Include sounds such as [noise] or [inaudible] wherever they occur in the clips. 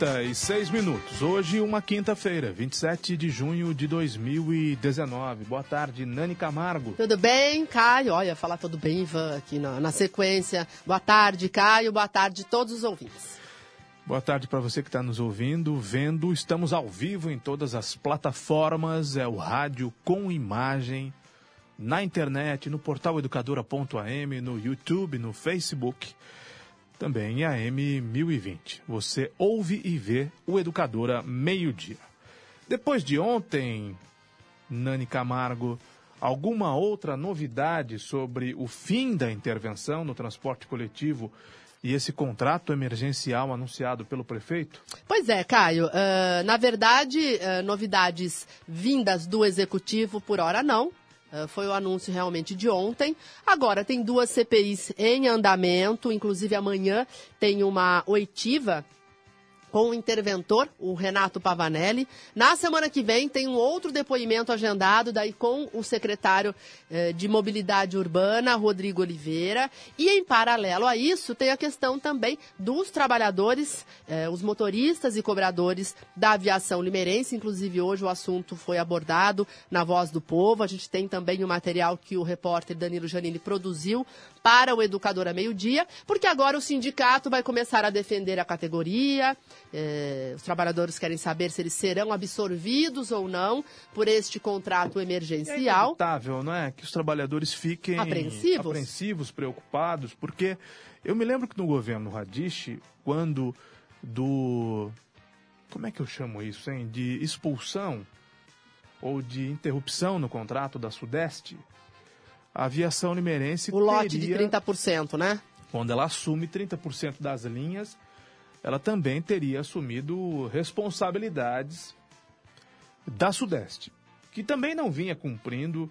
36 minutos. Hoje, uma quinta-feira, 27 de junho de 2019. Boa tarde, Nani Camargo. Tudo bem, Caio? Olha, falar tudo bem, Ivan, aqui na, na sequência. Boa tarde, Caio. Boa tarde, a todos os ouvintes. Boa tarde para você que está nos ouvindo, vendo. Estamos ao vivo em todas as plataformas. É o rádio com imagem, na internet, no portal educadora.am, no YouTube, no Facebook também em AM 1020. Você ouve e vê o Educadora Meio-Dia. Depois de ontem, Nani Camargo, alguma outra novidade sobre o fim da intervenção no transporte coletivo e esse contrato emergencial anunciado pelo prefeito? Pois é, Caio. Uh, na verdade, uh, novidades vindas do executivo por hora não. Uh, foi o anúncio realmente de ontem. Agora tem duas CPIs em andamento, inclusive amanhã tem uma oitiva com o interventor, o Renato Pavanelli. Na semana que vem tem um outro depoimento agendado, daí com o secretário eh, de Mobilidade Urbana, Rodrigo Oliveira. E em paralelo a isso, tem a questão também dos trabalhadores, eh, os motoristas e cobradores da aviação limeirense. Inclusive, hoje o assunto foi abordado na Voz do Povo. A gente tem também o material que o repórter Danilo Janini produziu para o Educadora Meio-Dia, porque agora o sindicato vai começar a defender a categoria. Eh, os trabalhadores querem saber se eles serão absorvidos ou não por este contrato emergencial. É inevitável, não é? Que os trabalhadores fiquem apreensivos, apreensivos preocupados, porque eu me lembro que no governo Radish, quando do. Como é que eu chamo isso, hein? De expulsão ou de interrupção no contrato da Sudeste, a aviação limeirense O lote teria, de 30%, né? quando ela assume 30% das linhas, ela também teria assumido responsabilidades da Sudeste, que também não vinha cumprindo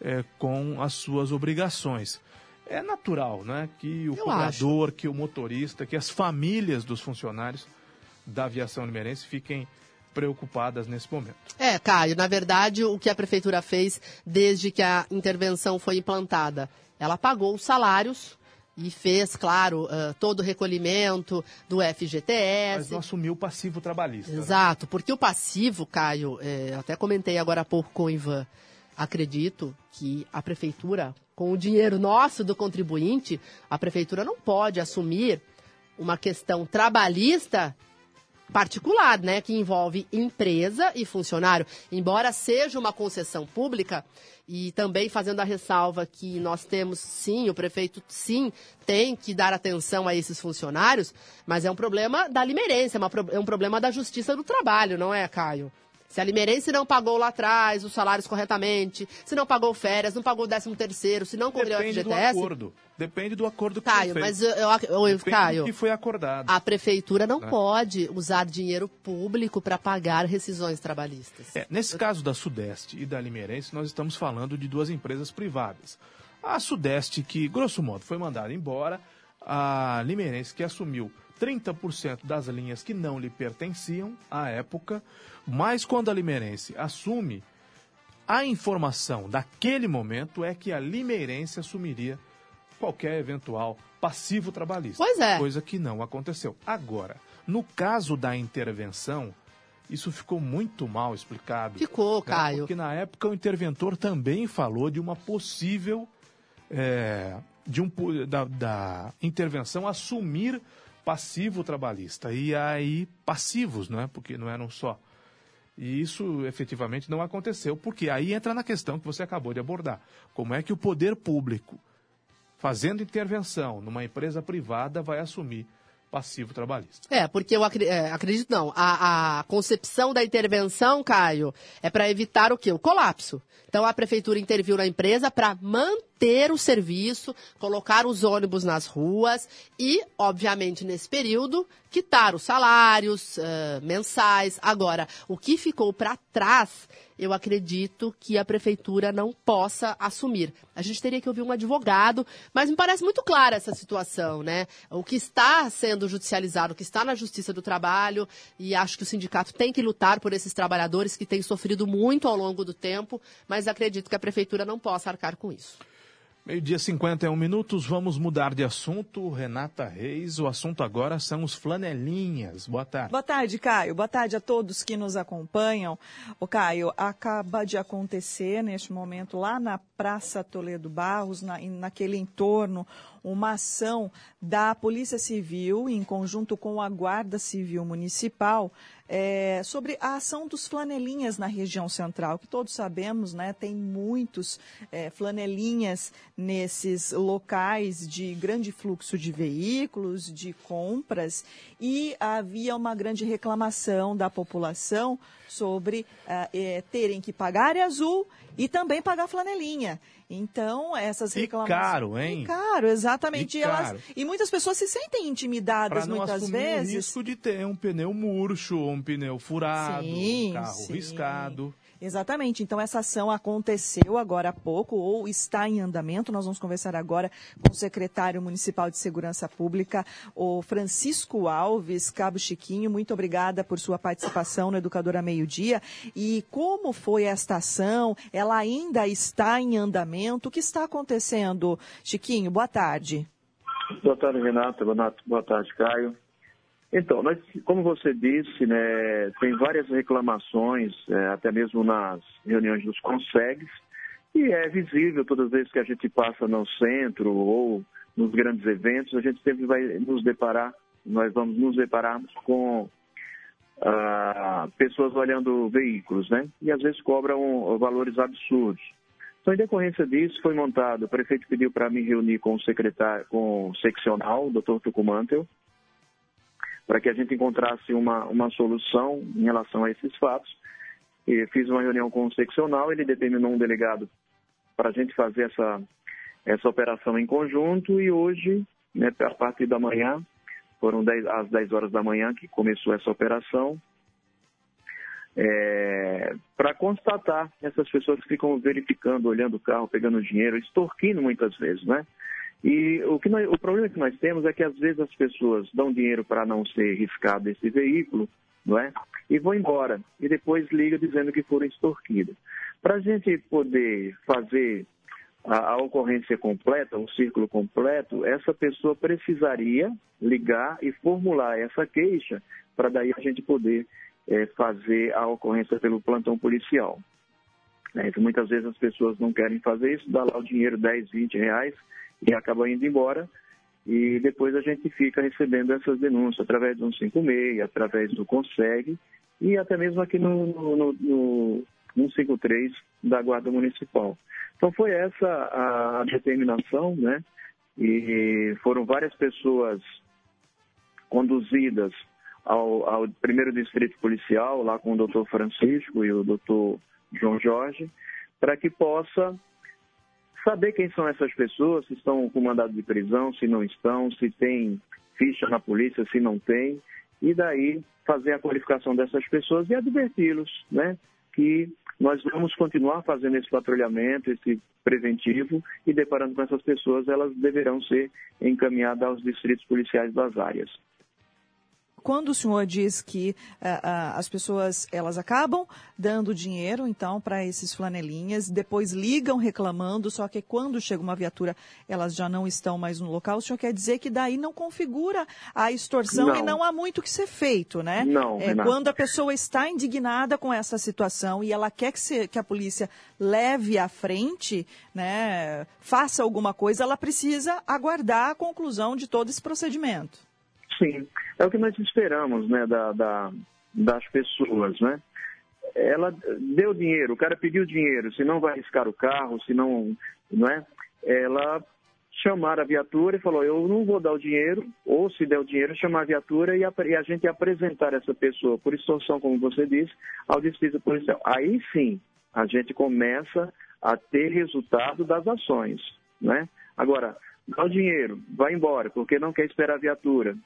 eh, com as suas obrigações. É natural, né, que o Eu cobrador, que o motorista, que as famílias dos funcionários da aviação limeirense fiquem preocupadas nesse momento. É, Caio, na verdade, o que a prefeitura fez desde que a intervenção foi implantada? Ela pagou os salários e fez, claro, ah, todo o recolhimento do Mas FGTS. não assumiu o passivo trabalhista. né? Exato, porque o passivo, Caio, é, até comentei agora há pouco com o Ivan, acredito que a prefeitura, com o dinheiro nosso do contribuinte, a prefeitura não pode assumir uma questão trabalhista particular, né, que envolve empresa e funcionário. Embora seja uma concessão pública, e também fazendo a ressalva que nós temos, sim, o prefeito, sim, tem que dar atenção a esses funcionários, mas é um problema da limerência, é, é um problema da justiça do trabalho, não é, Caio? Se a Limeirense não pagou lá atrás os salários corretamente, se não pagou férias, não pagou o 13 terceiro, se não cobriu o Depende do FGTS... acordo. Depende do acordo que Caio, foi feito. mas eu, eu, eu, Caio, que foi acordado. a prefeitura não Né? pode usar dinheiro público para pagar rescisões trabalhistas. É, nesse caso da Sudeste e da Limeirense, nós estamos falando de duas empresas privadas. A Sudeste, que, grosso modo, foi mandada embora, a Limeirense, que assumiu 30% das linhas que não lhe pertenciam à época, mas quando a Limeirense assume, a informação daquele momento é que a Limeirense assumiria qualquer eventual passivo trabalhista. Pois é. Coisa que não aconteceu. Agora, no caso da intervenção, isso ficou muito mal explicado. Ficou, né? Caio. Porque na época o interventor também falou de uma possível é, de um, da, da intervenção assumir passivo trabalhista. E aí, passivos, não é? Porque não eram só. E isso efetivamente não aconteceu, porque aí entra na questão que você acabou de abordar. Como é que o poder público, fazendo intervenção numa empresa privada, vai assumir passivo trabalhista. É, porque eu é, acredito, não. A, a concepção da intervenção, Caio, é para evitar o quê? O colapso. Então a prefeitura interviu na empresa para manter o serviço, colocar os ônibus nas ruas e, obviamente, nesse período, quitar os salários uh, mensais. Agora, o que ficou para trás eu acredito que a prefeitura não possa assumir. A gente teria que ouvir um advogado, mas me parece muito clara essa situação, né? O que está sendo judicializado, o que está na Justiça do Trabalho, e acho que o sindicato tem que lutar por esses trabalhadores que têm sofrido muito ao longo do tempo, mas acredito que a prefeitura não possa arcar com isso. Meio-dia 51 minutos, vamos mudar de assunto. Renata Reis, o assunto agora são os flanelinhas. Boa tarde. Boa tarde, Caio. Boa tarde a todos que nos acompanham. O Caio, acaba de acontecer neste momento lá na Praça Toledo Barros, na, naquele entorno, uma ação da Polícia Civil, em conjunto com a Guarda Civil Municipal, é, sobre a ação dos flanelinhas na região central, que todos sabemos, né, tem muitos é, flanelinhas nesses locais de grande fluxo de veículos, de compras, e havia uma grande reclamação da população sobre uh, é, terem que pagar área azul e também pagar flanelinha. Então, essas reclamações. E caro, hein? E caro, exatamente. E, elas... e muitas pessoas se sentem intimidadas muitas vezes. o risco de ter um pneu murcho, um pneu furado, sim, um carro sim. riscado. Exatamente. Então, essa ação aconteceu agora há pouco ou está em andamento. Nós vamos conversar agora com o secretário municipal de Segurança Pública, o Francisco Alves Cabo Chiquinho. Muito obrigada por sua participação no Educadora Meio Dia. E como foi esta ação? Ela ainda está em andamento? O que está acontecendo? Chiquinho, boa tarde. Boa tarde, Renata. Boa tarde, Caio. Então, nós, como você disse, né, tem várias reclamações, é, até mesmo nas reuniões dos consegues, e é visível todas as vezes que a gente passa no centro ou nos grandes eventos, a gente sempre vai nos deparar, nós vamos nos depararmos com ah, pessoas olhando veículos, né? E às vezes cobram valores absurdos. Então, em decorrência disso, foi montado, o prefeito pediu para me reunir com o secretário, com o seccional, o doutor Tucumantel, para que a gente encontrasse uma, uma solução em relação a esses fatos. E fiz uma reunião com o seccional, ele determinou um delegado para a gente fazer essa, essa operação em conjunto e hoje, né, a partir da manhã, foram 10, às 10 horas da manhã que começou essa operação, é, para constatar essas pessoas que ficam verificando, olhando o carro, pegando dinheiro, extorquindo muitas vezes, né? E o, que nós, o problema que nós temos é que às vezes as pessoas dão dinheiro para não ser riscado esse veículo, não é? E vão embora. E depois liga dizendo que foram extorquidas. Para a gente poder fazer a, a, ocorrência completa, o círculo completo, essa pessoa precisaria ligar e formular essa queixa para daí a gente poder é, fazer a ocorrência pelo plantão policial. É, muitas vezes as pessoas não querem fazer isso, dá lá o dinheiro, 10, 20 reais, e acaba indo embora. E depois a gente fica recebendo essas denúncias através do 156, através do Consegue e até mesmo aqui no, no, no, no 153 da Guarda Municipal. Então foi essa a determinação, né? E foram várias pessoas conduzidas ao, ao primeiro distrito policial, lá com o doutor Francisco e o doutor João Jorge, para que possa saber quem são essas pessoas, se estão com mandado de prisão, se não estão, se tem ficha na polícia, se não tem, e daí fazer a qualificação dessas pessoas e adverti-los, né, que nós vamos continuar fazendo esse patrulhamento, esse preventivo, e deparando com essas pessoas, elas deverão ser encaminhadas aos distritos policiais das áreas. Quando o senhor diz que uh, uh, as pessoas elas acabam dando dinheiro então para esses flanelinhas, depois ligam reclamando, só que quando chega uma viatura elas já não estão mais no local, o senhor quer dizer que daí não configura a extorsão não. e não há muito que ser feito, né? Não. É, quando a pessoa está indignada com essa situação e ela quer que, se, que a polícia leve à frente, né, faça alguma coisa, ela precisa aguardar a conclusão de todo esse procedimento. Sim, é o que nós esperamos, né, da, da, das pessoas, né? Ela deu dinheiro, o cara pediu dinheiro, se não vai arriscar o carro, se não, não é? Ela chamar a viatura e falou, eu não vou dar o dinheiro, ou se der o dinheiro, chamar a viatura e a, e a gente apresentar essa pessoa por extorsão, como você disse, ao distrito policial. Aí sim, a gente começa a ter resultado das ações, né? Agora, dá o dinheiro, vai embora, porque não quer esperar a viatura.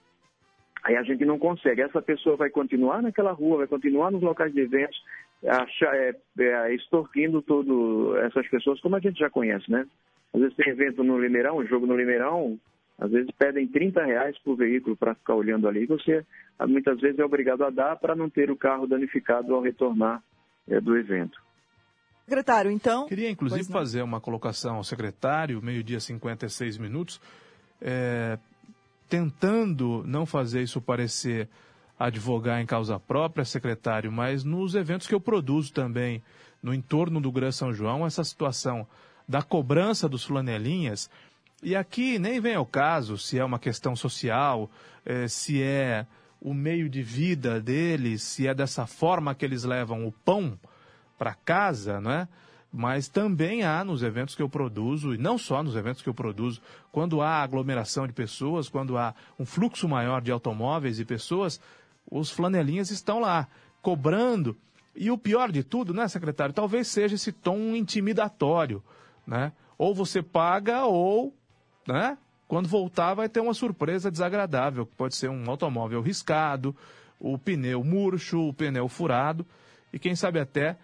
Aí a gente não consegue. Essa pessoa vai continuar naquela rua, vai continuar nos locais de eventos, achar, é, é, extorquindo todo essas pessoas, como a gente já conhece, né? Às vezes tem evento no Limeirão, um jogo no Limeirão, às vezes pedem 30 reais por veículo para ficar olhando ali. Você muitas vezes é obrigado a dar para não ter o carro danificado ao retornar é, do evento. Secretário, então. Queria, inclusive, fazer uma colocação ao secretário, meio-dia 56 minutos. É, tentando não fazer isso parecer advogar em causa própria, secretário, mas nos eventos que eu produzo também no entorno do Gran São João, essa situação da cobrança dos flanelinhas, e aqui nem vem ao caso se é uma questão social, eh, se é o meio de vida deles, se é dessa forma que eles levam o pão para casa, não é? Mas também há nos eventos que eu produzo, e não só nos eventos que eu produzo, quando há aglomeração de pessoas, quando há um fluxo maior de automóveis e pessoas, os flanelinhas estão lá, cobrando. E o pior de tudo, né, secretário, talvez seja esse tom intimidatório, né? Ou você paga ou, né, quando voltar vai ter uma surpresa desagradável, que pode ser um automóvel riscado, o pneu murcho, o pneu furado, e quem sabe até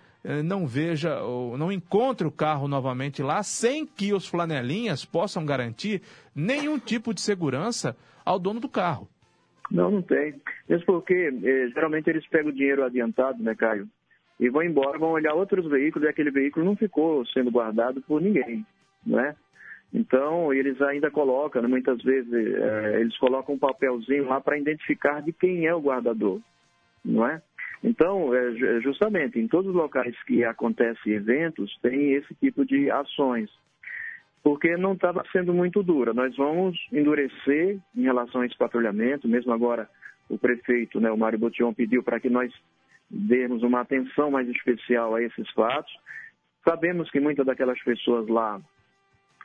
não veja ou não encontre o carro novamente lá sem que os flanelinhas possam garantir nenhum tipo de segurança ao dono do carro. Não, não tem. Mesmo porque eh, geralmente eles pegam o dinheiro adiantado, né, Caio? E vão embora, vão olhar outros veículos e aquele veículo não ficou sendo guardado por ninguém, né? Então, eles ainda colocam, né, muitas vezes, eh, eles colocam um papelzinho lá para identificar de quem é o guardador, não é? Então, é, justamente, em todos os locais que acontecem eventos, tem esse tipo de ações, porque não estava sendo muito dura. Nós vamos endurecer em relação a esse patrulhamento, mesmo agora o prefeito, né, o Mário Botion, pediu para que nós demos uma atenção mais especial a esses fatos. Sabemos que muitas daquelas pessoas lá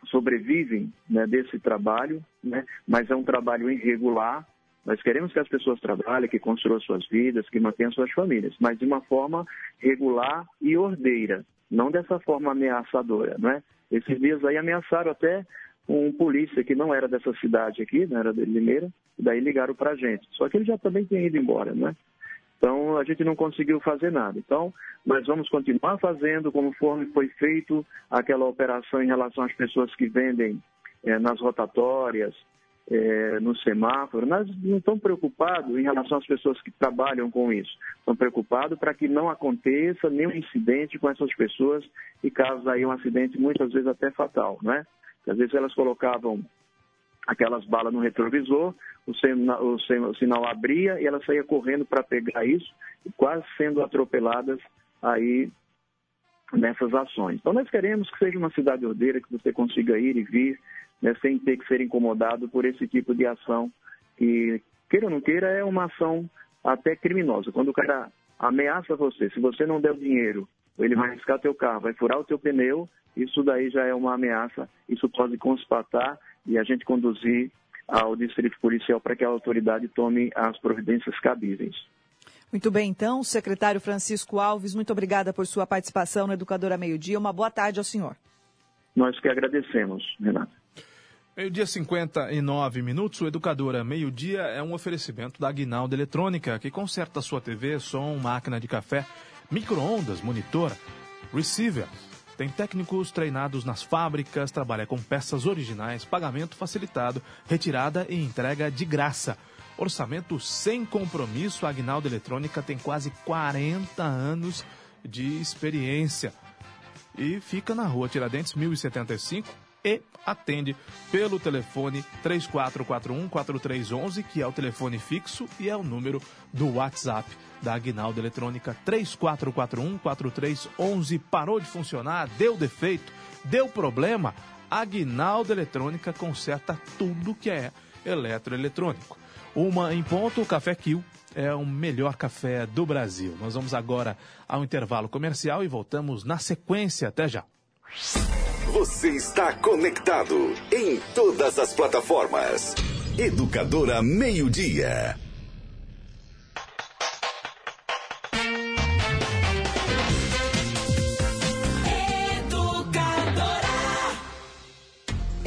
sobrevivem né, desse trabalho, né, mas é um trabalho irregular, nós queremos que as pessoas trabalhem, que construam suas vidas, que mantenham suas famílias, mas de uma forma regular e ordeira, não dessa forma ameaçadora, não é? Esses dias aí ameaçaram até um polícia que não era dessa cidade aqui, não era de Limeira, e daí ligaram para a gente. Só que ele já também tinha ido embora, né? Então a gente não conseguiu fazer nada. Então nós vamos continuar fazendo conforme foi feito aquela operação em relação às pessoas que vendem é, nas rotatórias, é, no semáforo, nós não estamos preocupados em relação às pessoas que trabalham com isso. Estamos preocupados para que não aconteça nenhum incidente com essas pessoas e caso aí um acidente muitas vezes até fatal, né? Às vezes elas colocavam aquelas balas no retrovisor, o, sinal, o, o sinal abria e ela saía correndo para pegar isso, quase sendo atropeladas aí nessas ações. Então nós queremos que seja uma cidade ordeira, que você consiga ir e vir, né, sem ter que ser incomodado por esse tipo de ação que, queira ou não queira, é uma ação até criminosa. Quando o cara ameaça você, se você não der o dinheiro, ele vai riscar teu carro, vai furar o teu pneu, isso daí já é uma ameaça, isso pode constatar e a gente conduzir ao distrito policial para que a autoridade tome as providências cabíveis. Muito bem, então, secretário Francisco Alves, muito obrigada por sua participação no Educadora Meio Dia. Uma boa tarde ao senhor. Nós que agradecemos, Renata. Meio-dia 59 minutos, o Educadora Meio-Dia é um oferecimento da Aguinaldo Eletrônica, que conserta sua TV, som, máquina de café, micro-ondas, monitor, receiver. Tem técnicos treinados nas fábricas, trabalha com peças originais, pagamento facilitado, retirada e entrega de graça. Orçamento sem compromisso. A Agnaldo Eletrônica tem quase 40 anos de experiência. E fica na rua Tiradentes 1075 e atende pelo telefone 3441-4311, que é o telefone fixo e é o número do WhatsApp da Agnaldo Eletrônica 3441-4311. Parou de funcionar, deu defeito, deu problema. Agnaldo Eletrônica conserta tudo que é eletroeletrônico. Uma em ponto, o Café Kill é o melhor café do Brasil. Nós vamos agora ao intervalo comercial e voltamos na sequência. Até já. Você está conectado em todas as plataformas. Educadora Meio Dia.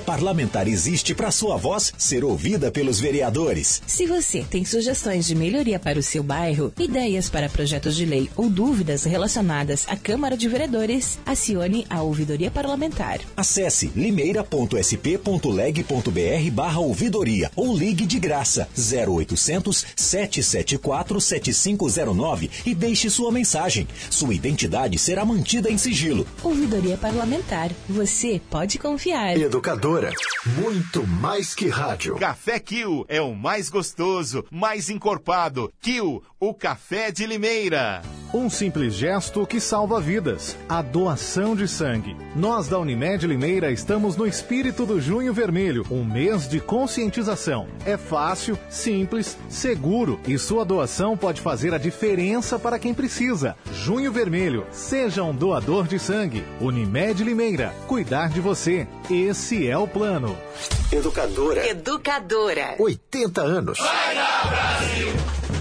Parlamentar existe para sua voz ser ouvida pelos vereadores. Se você tem sugestões de melhoria para o seu bairro, ideias para projetos de lei ou dúvidas relacionadas à Câmara de Vereadores, acione a ouvidoria parlamentar. Acesse limeira.sp.leg.br barra ouvidoria ou ligue de graça 0800 774 7509 e deixe sua mensagem. Sua identidade será mantida em sigilo. Ouvidoria parlamentar. Você pode confiar. Educadora, muito mais que rádio. Café Kill é o mais gostoso, mais encorpado. Kill, o café de Limeira. Um simples gesto que salva vidas. A doação de sangue. Nós da Unimed Limeira estamos no espírito do Junho Vermelho, um mês de conscientização. É fácil, simples, seguro e sua doação pode fazer a diferença para quem precisa. Junho Vermelho, seja um doador de sangue. Unimed Limeira, cuidar de você. Esse é o plano. Educadora. Educadora. 80 anos. Vai dar Brasil,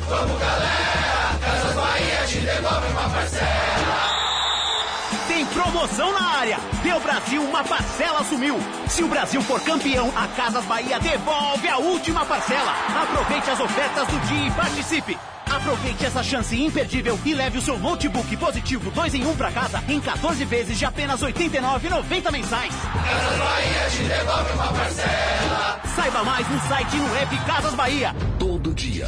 vamos galera, Casas Bahia te devolve uma parcela. Na área. Deu Brasil, uma parcela sumiu. Se o Brasil for campeão, a Casas Bahia devolve a última parcela. Aproveite as ofertas do dia e participe. Aproveite essa chance imperdível e leve o seu notebook positivo 2 em 1 um para casa em 14 vezes de apenas R$ 89,90 mensais. Casas Bahia te devolve uma parcela. Saiba mais no site e no app Casas Bahia. Todo dia,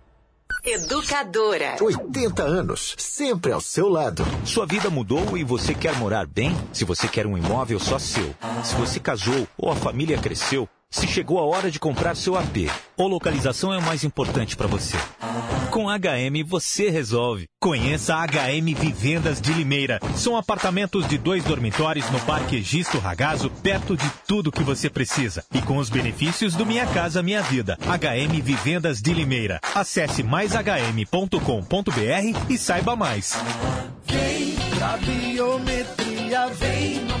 Educadora. 80 anos, sempre ao seu lado. Sua vida mudou e você quer morar bem? Se você quer um imóvel só seu, se você casou ou a família cresceu, se chegou a hora de comprar seu AP, ou localização é o mais importante para você. Com HM você resolve. Conheça a HM Vivendas de Limeira. São apartamentos de dois dormitórios no Parque Egisto Ragazo, perto de tudo que você precisa. E com os benefícios do Minha Casa Minha Vida. HM Vivendas de Limeira. Acesse maishm.com.br e saiba mais. Vem pra biometria, vem, ninguém.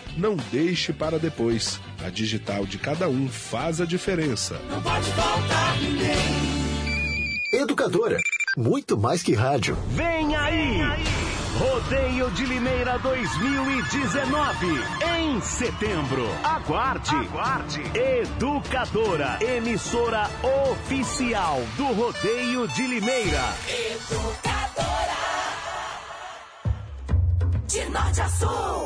Não deixe para depois. A digital de cada um faz a diferença. Não pode faltar ninguém. Educadora, muito mais que rádio. Vem aí! Rodeio de Limeira 2019, em setembro. Aguarde. Aguarde. Educadora, emissora oficial do Rodeio de Limeira. Educadora. De norte a sul,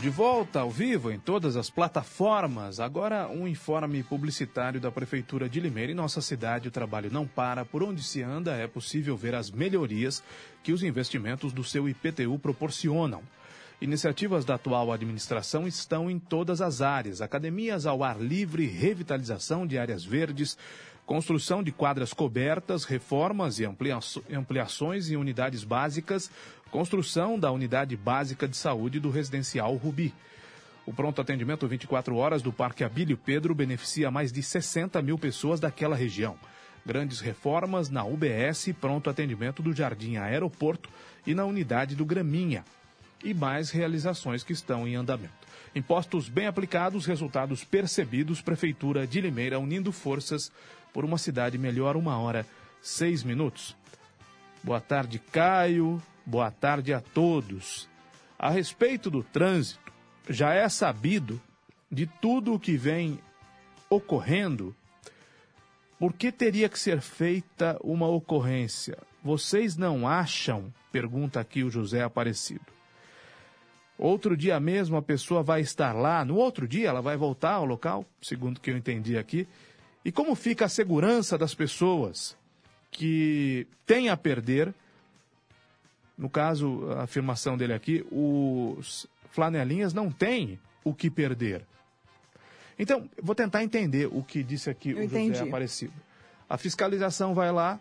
de volta ao vivo em todas as plataformas. Agora um informe publicitário da Prefeitura de Limeira. Em nossa cidade o trabalho não para. Por onde se anda é possível ver as melhorias que os investimentos do seu IPTU proporcionam. Iniciativas da atual administração estão em todas as áreas: academias ao ar livre, revitalização de áreas verdes, construção de quadras cobertas, reformas e ampliações em unidades básicas, construção da unidade básica de saúde do residencial Rubi. O pronto atendimento 24 horas do Parque Abílio Pedro beneficia mais de 60 mil pessoas daquela região. Grandes reformas na UBS pronto atendimento do Jardim Aeroporto e na unidade do Graminha. E mais realizações que estão em andamento. Impostos bem aplicados, resultados percebidos, Prefeitura de Limeira unindo forças por uma cidade melhor, uma hora, seis minutos. Boa tarde, Caio. Boa tarde a todos. A respeito do trânsito, já é sabido de tudo o que vem ocorrendo. Por que teria que ser feita uma ocorrência? Vocês não acham? Pergunta aqui o José Aparecido. Outro dia mesmo a pessoa vai estar lá, no outro dia ela vai voltar ao local, segundo que eu entendi aqui. E como fica a segurança das pessoas que têm a perder? No caso, a afirmação dele aqui, os flanelinhas não têm o que perder. Então, vou tentar entender o que disse aqui Eu o José entendi. Aparecido. A fiscalização vai lá,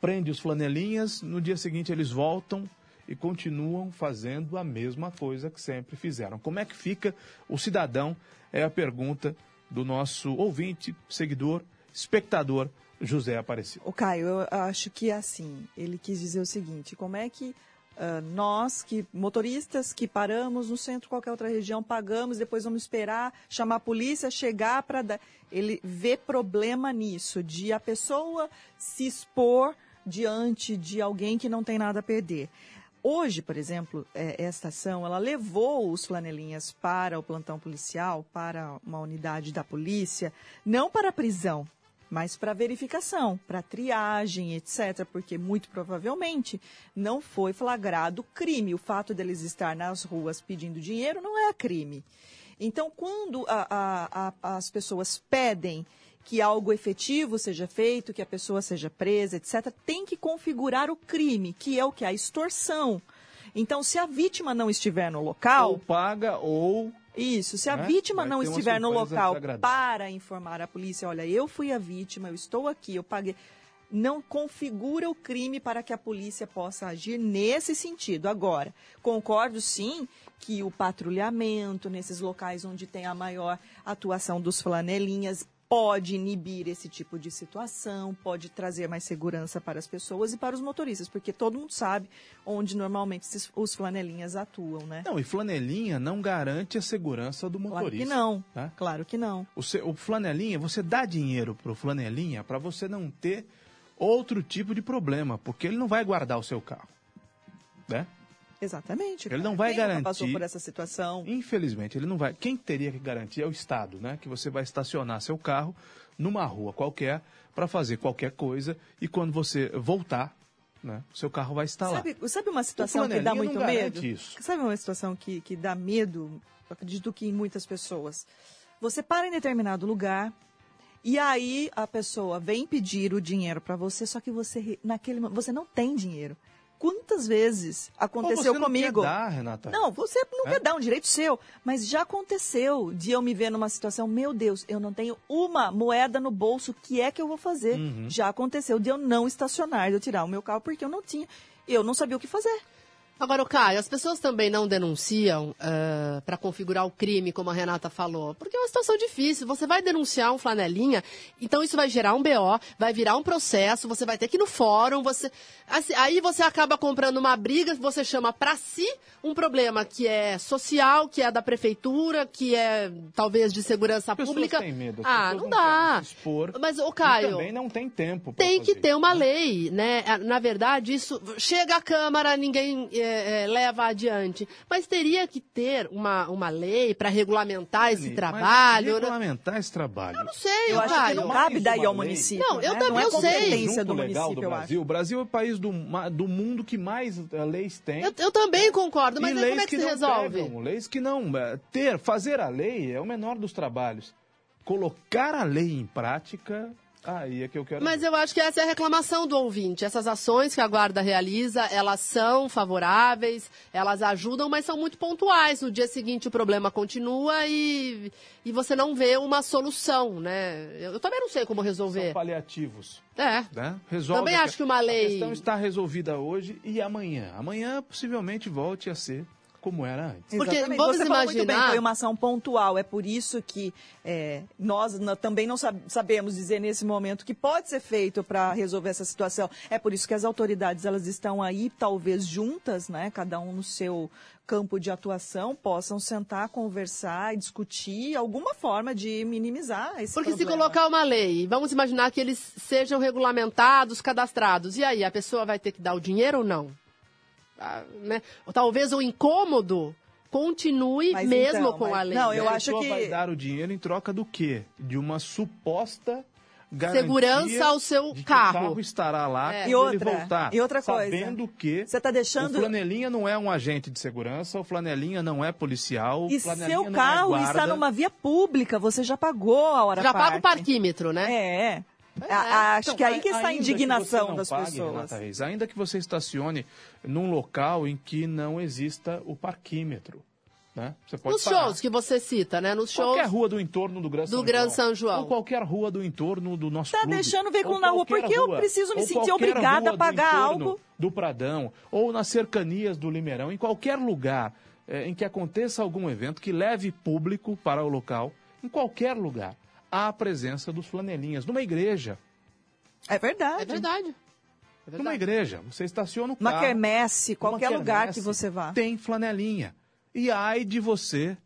prende os flanelinhas, no dia seguinte eles voltam e continuam fazendo a mesma coisa que sempre fizeram. Como é que fica o cidadão? É a pergunta do nosso ouvinte, seguidor, espectador José Aparecido. O Caio, eu acho que é assim, ele quis dizer o seguinte, como é que ah, nós, que motoristas que paramos no centro, qualquer outra região, pagamos, depois vamos esperar, chamar a polícia, chegar para dar... Ele vê problema nisso, de a pessoa se expor diante de alguém que não tem nada a perder. Hoje, por exemplo, eh, esta ação, ela levou os flanelinhas para o plantão policial, para uma unidade da polícia, não para a prisão, mas para verificação, para triagem, etc., porque muito provavelmente não foi flagrado crime. O fato deles estar nas ruas pedindo dinheiro não é crime. Então, quando a- a- a- as pessoas pedem que algo efetivo seja feito, que a pessoa seja presa, etc., tem que configurar o crime, que é o que? A extorsão. Então, se a vítima não estiver no local. Ou paga ou. Isso, se a né? vítima Vai não estiver no local para informar a polícia, olha, eu fui a vítima, eu estou aqui, eu paguei. Não configura o crime para que a polícia possa agir nesse sentido. Agora, concordo sim que o patrulhamento nesses locais onde tem a maior atuação dos flanelinhas pode inibir esse tipo de situação, pode trazer mais segurança para as pessoas e para os motoristas, porque todo mundo sabe onde normalmente os flanelinhas atuam, né? Não, e flanelinha não garante a segurança do Claro motorista. que não. né? Claro que não. O, se- o flanelinha, você dá dinheiro pro flanelinha para você não ter outro tipo de problema, porque ele não vai guardar o seu carro. Né? Exatamente. Ele cara. não vai Quem garantir. passou por essa situação. Infelizmente, ele não vai. Quem teria que garantir é o Estado, né? Que você vai estacionar seu carro numa rua qualquer para fazer qualquer coisa e quando você voltar, né? Seu carro vai estar lá. Sabe, sabe uma situação que dá muito medo? isso. Sabe uma situação que, que dá medo? Eu acredito que em muitas pessoas. Você para em determinado lugar e aí a pessoa vem pedir o dinheiro para você, só que você naquele você não tem dinheiro. Quantas vezes aconteceu você não comigo. quer dar, Renata. Não, você não É? quer dar um direito seu, mas já aconteceu de eu me ver numa situação, meu Deus, eu não tenho uma moeda no bolso, o que é que eu vou fazer? Uhum. Já aconteceu de eu não estacionar, de eu tirar o meu carro porque eu não tinha, eu não sabia o que fazer. Agora, o Caio, as pessoas também não denunciam para configurar o crime, como a Renata falou, porque é uma situação difícil. Você vai denunciar um flanelinha, então isso vai gerar um BO, vai virar um processo, você vai ter que ir no fórum, você assim, aí você acaba comprando uma briga, você chama para si um problema que é social, que é da prefeitura, que é talvez de segurança pública. têm medo, as ah, não, não dá. expor. Mas, E Caio, também não tem tempo. tem que fazer. ter uma lei, né? Na verdade, isso chega à Câmara, ninguém eh, eh, leva adiante. Mas teria que ter uma, uma lei para regulamentar esse trabalho. né? regulamentar esse trabalho. Não sei, Eu acho que Caio. não cabe daí ao município. Não, eu né? também não é eu sei. competência do Junto legal município, do eu acho. Brasil. O Brasil é o país do, do mundo que mais eh, leis tem. Eu, eu também concordo, mas e aí leis como é que, se não resolve? pegam, leis que não. eh, Ter, fazer a lei é o menor dos trabalhos. Colocar a lei em prática, aí é que eu quero. Mas eu acho que essa é a reclamação do ouvinte. Essas ações que a Guarda realiza, elas são favoráveis, elas ajudam, mas são muito pontuais. No dia seguinte o problema continua e, e você não vê uma solução, né? Eu, eu também não sei como São resolver. paliativos. É. Né? Resolve Também a- acho que uma A lei- questão está resolvida hoje e amanhã. Amanhã possivelmente volte a ser como era antes. Porque Exatamente. vamos Você falou muito bem, imaginar- foi uma ação pontual. É por isso que é, nós também não sab- sabemos dizer nesse momento que pode ser feito para resolver essa situação. É por isso que as autoridades elas estão aí, talvez juntas, né, cada um no seu campo de atuação, possam sentar, conversar e discutir alguma forma de minimizar esse Porque se problema. colocar uma lei, vamos imaginar que eles sejam regulamentados, cadastrados, e aí a pessoa vai ter que dar o dinheiro ou não? Ah, né? Talvez o incômodo continue Mas mesmo então, com mas- a lei. não, eu a acho que- vai dar o dinheiro em troca do quê? De uma suposta garantia Segurança ao seu de que carro. O carro estará lá É. E outra, ele voltar. e outra coisa, Sabendo que Você está deixando o flanelinha não é um agente de segurança, o flanelinha não é policial, o E flanelinha seu não carro é está numa via pública, você já pagou a hora Já parte. paga o parquímetro, né? É. A- Acho Então, que aí que está a indignação das pague, pessoas. Renata Reis, ainda que você estacione num local em que não exista o parquímetro. Né? Você pode Nos parar. shows que você cita, né? Nos shows. Qualquer rua do entorno do Gran do São Gran João. São João. Ou qualquer rua do entorno do nosso Tá clube. deixando o veículo na rua, porque eu rua. preciso me sentir obrigada a do pagar entorno algo. Do Pradão, ou nas cercanias do Limeirão, em qualquer lugar eh, em que aconteça algum evento que leve público para o local, em qualquer lugar, a presença dos flanelinhas. Numa igreja. É verdade. É verdade. É Numa igreja. Você estaciona o Uma carro. quermesse, qualquer lugar que você vá. Tem flanelinha. E ai de você.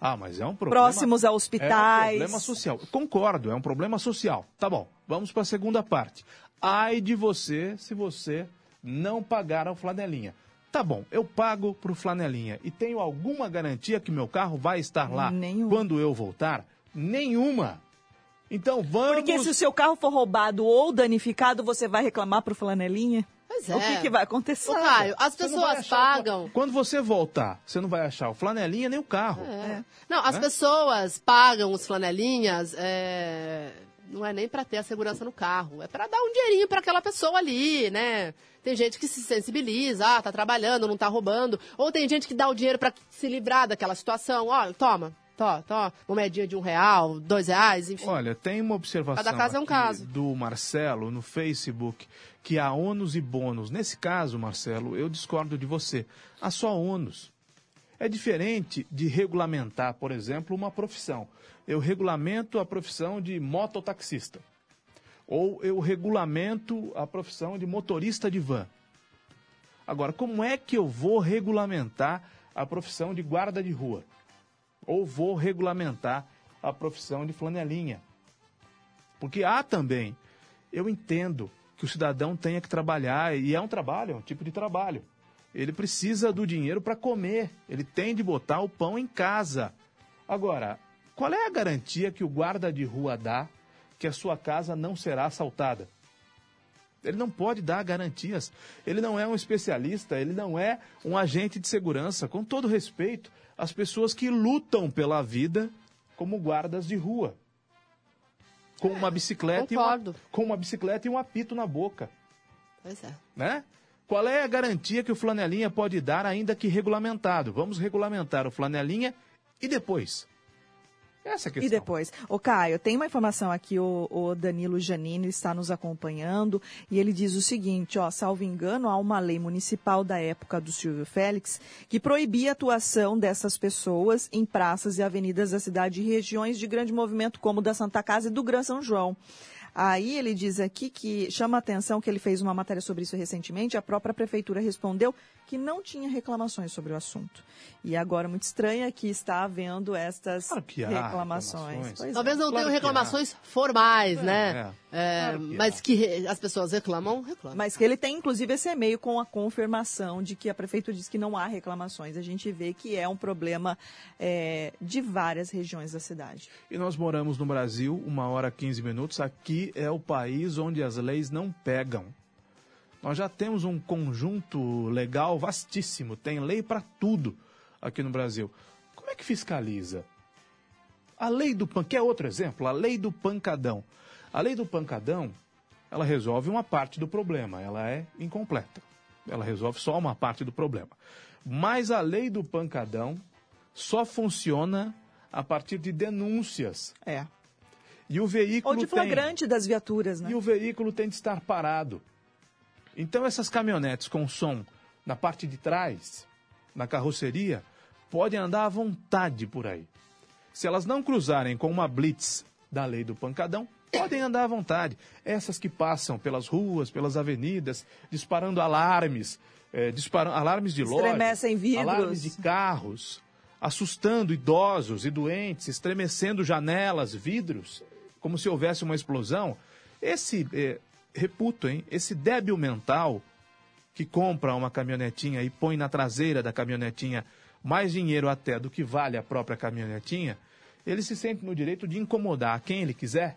Ah, mas é um problema. Próximos a hospitais. É um problema social. Concordo, é um problema social. Tá bom, vamos para a segunda parte. Ai de você se você não pagar a flanelinha. Tá bom, eu pago pro flanelinha e tenho alguma garantia que meu carro vai estar lá Nenhuma. quando eu voltar? Nenhuma. Então vamos. Porque se o seu carro for roubado ou danificado, você vai reclamar pro flanelinha? Pois O que, é. que vai acontecer? Ô, Caio, as pessoas achar o- pagam. Quando você voltar, você não vai achar o flanelinha nem o carro. É. Não, as Né? pessoas pagam os flanelinhas, é, não é nem para ter a segurança no carro, é para dar um dinheirinho para aquela pessoa ali, né? Tem gente que se sensibiliza, ah, tá trabalhando, não tá roubando, ou tem gente que dá o dinheiro para se livrar daquela situação. Olha, toma, tó, tó, uma moedinha de um real, dois reais, enfim. Olha, tem uma observação Cada caso é um caso. do Marcelo no Facebook que há ônus e bônus. Nesse caso, Marcelo, eu discordo de você. Há só ônus. É diferente de regulamentar, por exemplo, uma profissão. Eu regulamento a profissão de mototaxista. Ou eu regulamento a profissão de motorista de van. Agora, como é que eu vou regulamentar a profissão de guarda de rua? Ou vou regulamentar a profissão de flanelinha? Porque há também, eu entendo que o cidadão tenha que trabalhar, e é um trabalho, é um tipo de trabalho. Ele precisa do dinheiro para comer, ele tem de botar o pão em casa. Agora, qual é a garantia que o guarda de rua dá que a sua casa não será assaltada? Ele não pode dar garantias. Ele não é um especialista, ele não é um agente de segurança. Com todo respeito às pessoas que lutam pela vida como guardas de rua. Com uma bicicleta, e uma, com uma bicicleta e um apito na boca, Pois é. né? Qual é a garantia que o flanelinha pode dar, ainda que regulamentado? Vamos regulamentar o flanelinha e depois? Essa é a questão. E depois, o Caio, tem uma informação aqui, o, o Danilo Janine está nos acompanhando e ele diz o seguinte, ó, salvo engano, há uma lei municipal da época do Silvio Félix que proibia a atuação dessas pessoas em praças e avenidas da cidade e regiões de grande movimento como da Santa Casa e do Gran São João. Aí ele diz aqui que chama a atenção que ele fez uma matéria sobre isso recentemente, a própria prefeitura respondeu que não tinha reclamações sobre o assunto. E agora, muito estranho é que está havendo estas que há reclamações. reclamações. Pois Talvez é. não Claro tenham reclamações formais, É, né? É, Claro que mas que re- as pessoas reclamam, reclamam. Mas que ele tem, inclusive, esse e-mail com a confirmação de que a prefeitura diz que não há reclamações. A gente vê que é um problema é, de várias regiões da cidade. E nós moramos no Brasil, uma hora 15 minutos. Aqui é o país onde as leis não pegam. Nós já temos um conjunto legal vastíssimo, tem lei para tudo aqui no Brasil. Como é que fiscaliza? A lei do pan, que é outro exemplo, a lei do pancadão. A lei do pancadão, ela resolve uma parte do problema, ela é incompleta. Ela resolve só uma parte do problema. Mas a lei do pancadão só funciona a partir de denúncias. É. E o veículo Ou de tem- flagrante das viaturas, né? e o veículo tem de estar parado. Então essas caminhonetes com som na parte de trás, na carroceria, podem andar à vontade por aí. Se elas não cruzarem com uma blitz da lei do pancadão, podem andar à vontade. Essas que passam pelas ruas, pelas avenidas, disparando alarmes, disparam, alarmes de lojas, alarmes de carros, assustando idosos e doentes, estremecendo janelas, vidros, como se houvesse uma explosão. Esse, eh, reputo, hein, esse débil mental que compra uma caminhonetinha e põe na traseira da caminhonetinha mais dinheiro até do que vale a própria caminhonetinha, ele se sente no direito de incomodar quem ele quiser,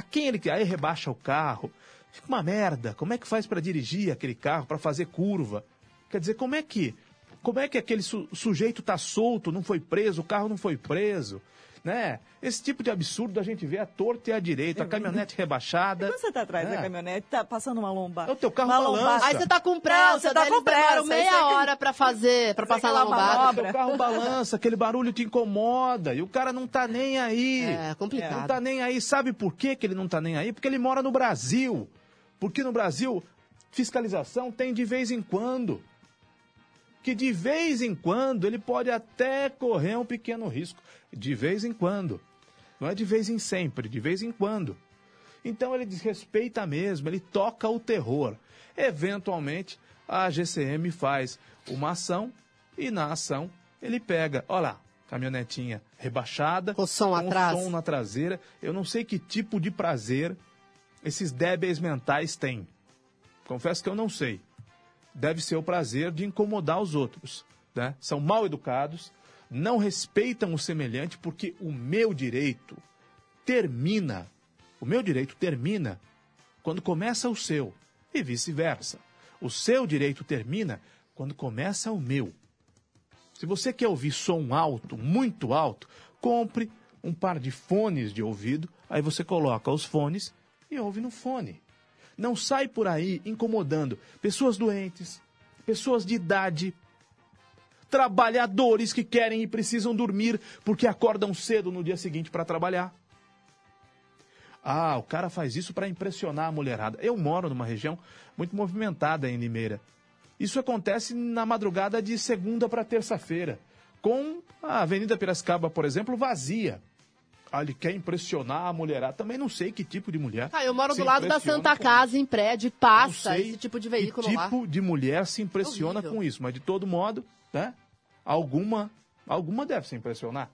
a quem ele aí rebaixa o carro. Fica uma merda. Como é que faz para dirigir aquele carro, para fazer curva? Quer dizer, como é que como é que aquele su- sujeito está solto, não foi preso, o carro não foi preso? Né? Esse tipo de absurdo a gente vê à torta e à direita, a caminhonete rebaixada. Quando você está atrás É. da caminhonete, tá passando uma lombada. O teu carro uma balança. Aí você tá com pressa, Não, você tá com pressa, aí meia você- hora pra fazer, pra Fazer passar aquela lombada. O carro balança, aquele barulho te incomoda e o cara não tá nem aí. É complicado. Não tá nem aí. Sabe por que, que ele não tá nem aí? Porque ele mora no Brasil. Porque no Brasil, fiscalização tem de vez em quando. Que de vez em quando ele pode até correr um pequeno risco. De vez em quando. Não é de vez em sempre, de vez em quando. Então ele desrespeita mesmo, ele toca o terror. Eventualmente, a GCM faz uma ação e na ação ele pega, olha lá, caminhonetinha rebaixada, Com som atrás. som na traseira. Eu não sei que tipo de prazer esses débeis mentais têm. Confesso que eu não sei. Deve ser o prazer de incomodar os outros. Né? São mal educados, não respeitam o semelhante, porque o meu direito termina, o meu direito termina quando começa o seu, e vice-versa. O seu direito termina quando começa o meu. Se você quer ouvir som alto, muito alto, compre um par de fones de ouvido, aí você coloca os fones e ouve no fone. Não sai por aí incomodando pessoas doentes, pessoas de idade, trabalhadores que querem e precisam dormir porque acordam cedo no dia seguinte para trabalhar. Ah, o cara faz isso para impressionar a mulherada. Eu moro numa região muito movimentada em Limeira. Isso acontece na madrugada de segunda para terça-feira, com a Avenida Piracicaba, por exemplo, vazia. Ah, ele quer impressionar a mulherada. Também não sei que tipo de mulher. Ah, eu moro do lado da Santa com Casa, em prédio, passa esse tipo de veículo que lá. tipo de mulher se impressiona Horrível. com isso, mas de todo modo, né? Alguma, alguma deve se impressionar.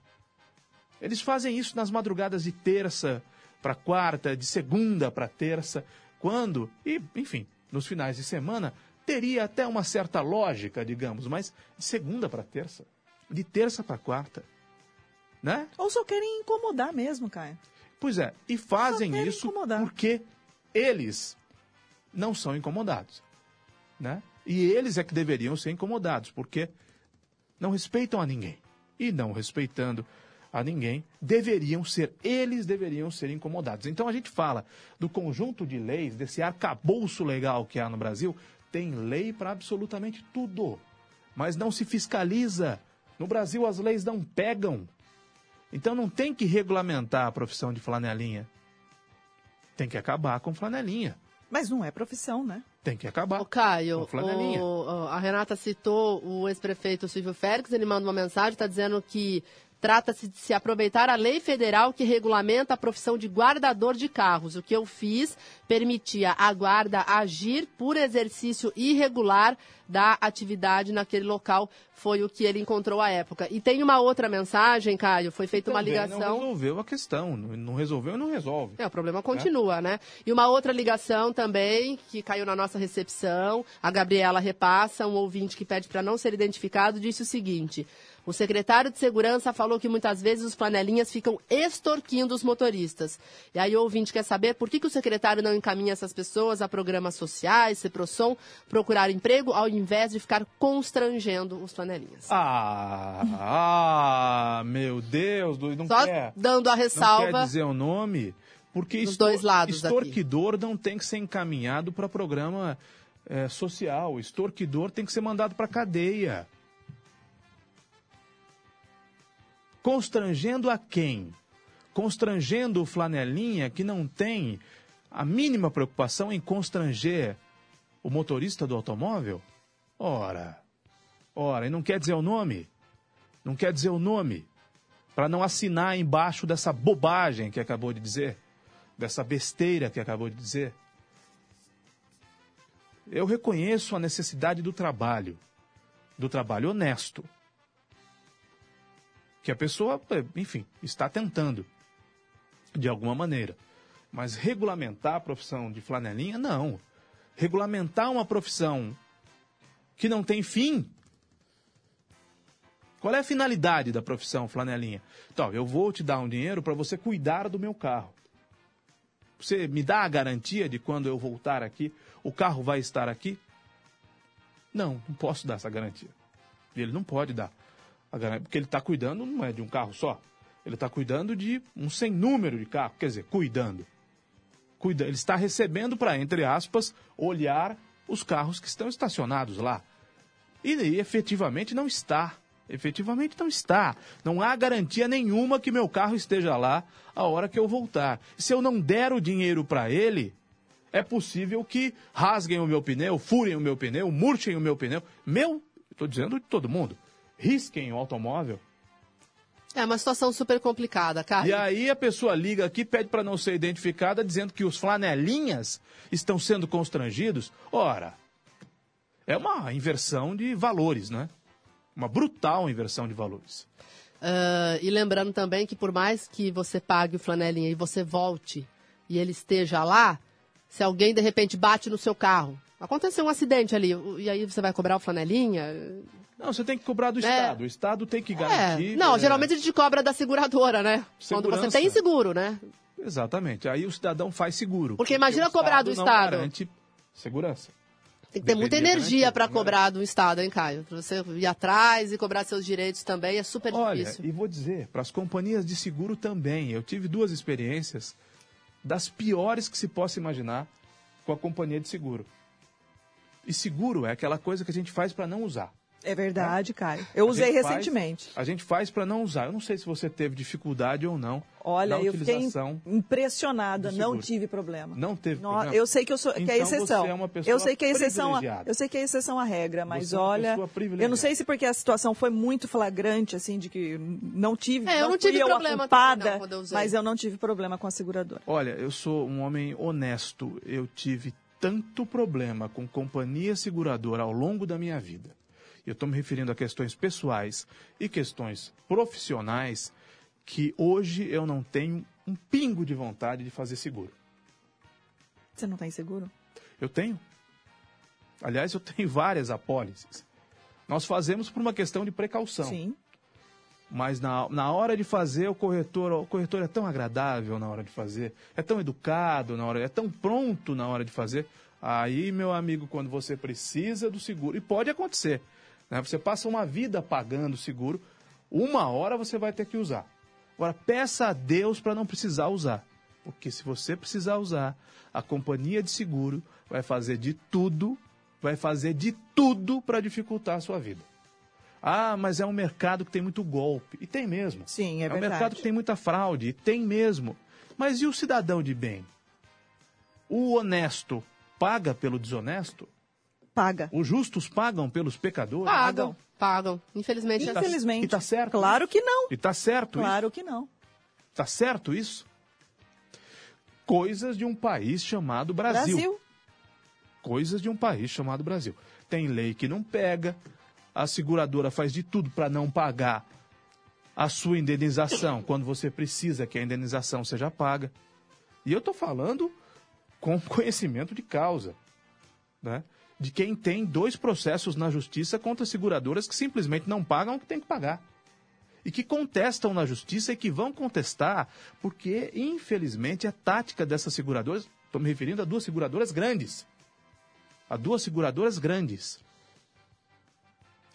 Eles fazem isso nas madrugadas de terça para quarta, de segunda para terça, quando, e enfim, nos finais de semana, teria até uma certa lógica, digamos, mas de segunda para terça, de terça para quarta, né? Ou só querem incomodar mesmo, Caio. Pois é, e fazem isso incomodar. porque eles não são incomodados, né? E eles é que deveriam ser incomodados, porque não respeitam a ninguém. E não respeitando a ninguém, deveriam ser, eles deveriam ser incomodados. Então a gente fala do conjunto de leis, desse arcabouço legal que há no Brasil, Tem lei para absolutamente tudo, mas não se fiscaliza. No Brasil as leis não pegam. Então não tem que regulamentar a profissão de flanelinha. Tem que acabar com flanelinha. Mas não é profissão, né? Tem que acabar. O Caio, o- a Renata citou o ex-prefeito Silvio Félix, ele manda uma mensagem, está dizendo que trata-se de se aproveitar a lei federal que regulamenta a profissão de guardador de carros. O que eu fiz permitia à guarda agir por exercício irregular da atividade naquele local, foi o que ele encontrou à época. E tem uma outra mensagem, Caio, foi feita uma ligação... Não resolveu a questão. Não resolveu não resolve. É, o problema continua, né? E uma outra ligação também, que caiu na nossa recepção, a Gabriela repassa, um ouvinte que pede para não ser identificado, disse o seguinte: o secretário de segurança falou que muitas vezes os panelinhas ficam extorquindo os motoristas. E aí o ouvinte quer saber por que, que o secretário não encaminha essas pessoas a programas sociais, CEPROSOM, procurar emprego, ao invés de ficar constrangendo os panelinhas. Ah, ah, meu Deus, não Só quer. dando a Não ressalva. quer dizer o nome, porque Dos dois lados aqui. extorquidor não tem que ser encaminhado para programa eh, social. Extorquidor tem que ser mandado para cadeia. Constrangendo a quem? Constrangendo o flanelinha que não tem a mínima preocupação em constranger o motorista do automóvel? Ora, ora, e não quer dizer o nome? Não quer dizer o nome? Para não assinar embaixo dessa bobagem que acabou de dizer, dessa besteira que acabou de dizer. Eu reconheço a necessidade do trabalho, do trabalho honesto. Que a pessoa, eh, enfim, está tentando, de alguma maneira. Mas regulamentar a profissão de flanelinha, não. Regulamentar uma profissão que não tem fim. Qual é a finalidade da profissão flanelinha? Então, eu vou te dar um dinheiro para você cuidar do meu carro. Você me dá a garantia de quando eu voltar aqui, o carro vai estar aqui? Não, não posso dar essa garantia. Ele não pode dar. Porque ele está cuidando não é de um carro só. Ele está cuidando de um sem número de carros. Quer dizer, cuidando. Cuida, ele está recebendo para, entre aspas, olhar os carros que estão estacionados lá. E, e efetivamente não está. Efetivamente não está. Não há garantia nenhuma que meu carro esteja lá a hora que eu voltar. Se eu não der o dinheiro para ele, é possível que rasguem o meu pneu, furem o meu pneu, murchem o meu pneu. Meu, estou dizendo de todo mundo. Risquem o automóvel. É uma situação super complicada, Caio. E aí a pessoa liga aqui, pede para não ser identificada, dizendo que os flanelinhas estão sendo constrangidos. Ora, é uma inversão de valores, né? Uma brutal inversão de valores. Ah, e lembrando também que por mais que você pague o flanelinha e você volte e ele esteja lá, se alguém de repente bate no seu carro, aconteceu um acidente ali, e aí você vai cobrar o flanelinha? Não, você tem que cobrar do Estado. O Estado tem que É, garantir. não, é, geralmente a gente cobra da seguradora, né? Quando você Segurança. tem seguro, né? Exatamente. Aí o cidadão faz seguro. Porque imagina o cobrar do Estado. garante segurança. Tem que ter muita energia para né? cobrar do Estado, hein, Caio? Pra você ir atrás e cobrar seus direitos também é super Olha, difícil. e vou dizer, para as companhias de seguro também. Eu tive duas experiências das piores que se possa imaginar com a companhia de seguro. E seguro é aquela coisa que a gente faz para não usar. É verdade, Caio. Eu A usei gente faz- recentemente. a gente faz para não usar. Eu não sei se você teve dificuldade ou não Olha, eu fiquei impressionada, não tive problema. Não teve No- problema? Eu sei que eu sou que é Então exceção. você é uma pessoa eu sei que é exceção, a, privilegiada. eu sei que é exceção à regra, mas Você é uma olha, pessoa eu não sei se porque a situação foi muito flagrante assim de que não tive, É, eu não tive eu problema não, eu mas eu não tive problema com a seguradora. Olha, eu sou um homem honesto. Eu tive tanto problema com companhia seguradora ao longo da minha vida. Eu estou me referindo a questões pessoais e questões profissionais que hoje eu não tenho um pingo de vontade de fazer seguro. Você não está inseguro? Eu tenho. Aliás, eu tenho [laughs] várias apólices. Nós fazemos por uma questão de precaução. Sim. Mas na, na hora de fazer, o corretor, o corretor é tão agradável na hora de fazer, é tão educado na hora, é tão pronto na hora de fazer. Aí, meu amigo, quando você precisa do seguro, e pode acontecer, né? Você passa uma vida pagando seguro, uma hora você vai ter que usar. Agora, peça a Deus para não precisar usar. Porque se você precisar usar, a companhia de seguro vai fazer de tudo vai fazer de tudo para dificultar a sua vida. Ah, mas é um mercado que tem muito golpe. E tem mesmo. Sim, é, É um verdade. mercado que tem muita fraude. E tem mesmo. Mas e o cidadão de bem? O honesto paga pelo desonesto? Paga. Os justos pagam pelos pecadores? Pagam, pagam. Infelizmente, é assim. Infelizmente. E tá certo? Claro que não. E tá certo Claro que não. isso? Tá certo isso? Coisas de um país chamado Brasil. Brasil. Coisas de um país chamado Brasil. Tem lei que não pega, a seguradora faz de tudo para não pagar a sua indenização quando você precisa que a indenização seja paga. E eu estou falando com conhecimento de causa, né? de quem tem dois processos na justiça contra seguradoras que simplesmente não pagam o que tem que pagar. E que contestam na justiça e que vão contestar, porque, infelizmente, a tática dessas seguradoras, estou me referindo a duas seguradoras grandes, a duas seguradoras grandes,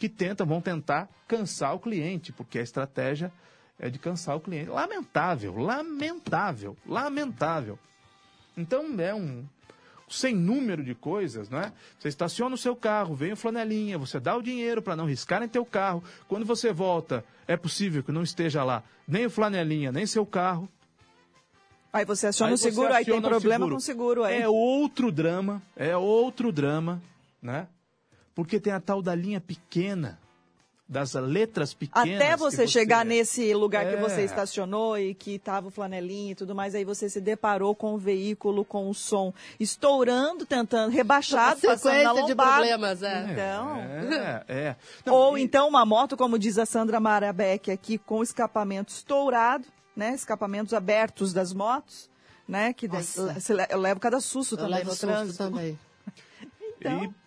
que tentam, vão tentar cansar o cliente, porque a estratégia é de cansar o cliente. Lamentável, lamentável, lamentável. Então é um sem número de coisas, né? Você estaciona o seu carro, vem o flanelinha, você dá o dinheiro para não riscar em teu carro. Quando você volta, é possível que não esteja lá nem o flanelinha, nem seu carro. Aí você aciona Aí o seguro, aí tem o problema seguro. com o seguro. Aí. É outro drama, é outro drama, né? Porque tem a tal da linha pequena, das letras pequenas. Até que você, chegar é. nesse lugar que É. você estacionou e que estava o flanelinha e tudo mais, aí você se deparou com o veículo com o som estourando, tentando, rebaixado, Uma passando na sequência de problemas, é. Então... É, é. [laughs] Ou então uma moto, como diz a Sandra Marabeck aqui, com escapamento estourado, né? Escapamentos abertos das motos, né? Que você le- eu levo cada susto Eu também levo no susto trânsito. também. [laughs] Então- E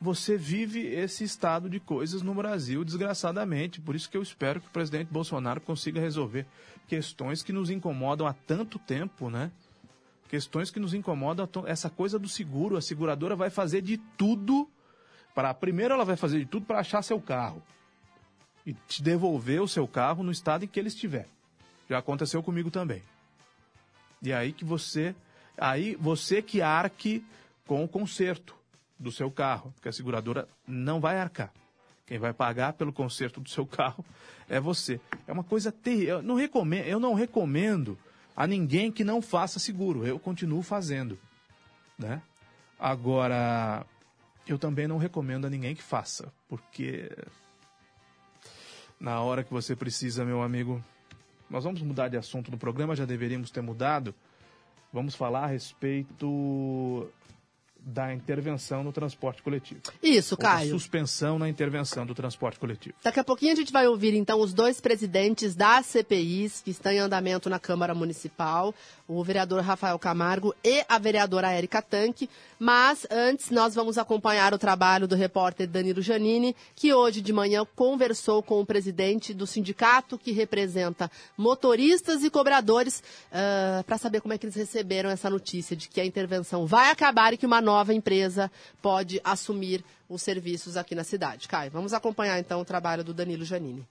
você vive esse estado de coisas no Brasil, desgraçadamente. Por isso que eu espero que o presidente Bolsonaro consiga resolver questões que nos incomodam há tanto tempo, né? Questões que nos incomodam, to- essa coisa do seguro. A seguradora vai fazer de tudo para. Primeiro, ela vai fazer de tudo para achar seu carro e te devolver o seu carro no estado em que ele estiver. Já aconteceu comigo também. E aí que você, aí você que arque com o conserto do seu carro, porque a seguradora não vai arcar. Quem vai pagar pelo conserto do seu [laughs] carro é você. É uma coisa terrível. Eu não recomendo, eu não recomendo a ninguém que não faça seguro. Eu continuo fazendo, né? Agora, eu também não recomendo a ninguém que faça, porque na hora que você precisa, meu amigo, nós vamos mudar de assunto no programa, já deveríamos ter mudado. Vamos falar a respeito da intervenção no transporte coletivo. Isso, Caio. Suspensão na intervenção do transporte coletivo. Daqui a pouquinho a gente vai ouvir então os dois presidentes das CPIs que estão em andamento na Câmara Municipal, o vereador Rafael Camargo e a vereadora Érica Tanque. Mas antes nós vamos acompanhar o trabalho do repórter Danilo Janini, que hoje de manhã conversou com o presidente do sindicato que representa motoristas e cobradores para saber como é que eles receberam essa notícia de que a intervenção vai acabar e que uma nova empresa pode assumir os serviços aqui na cidade. Caio, vamos acompanhar então o trabalho do Danilo Janini.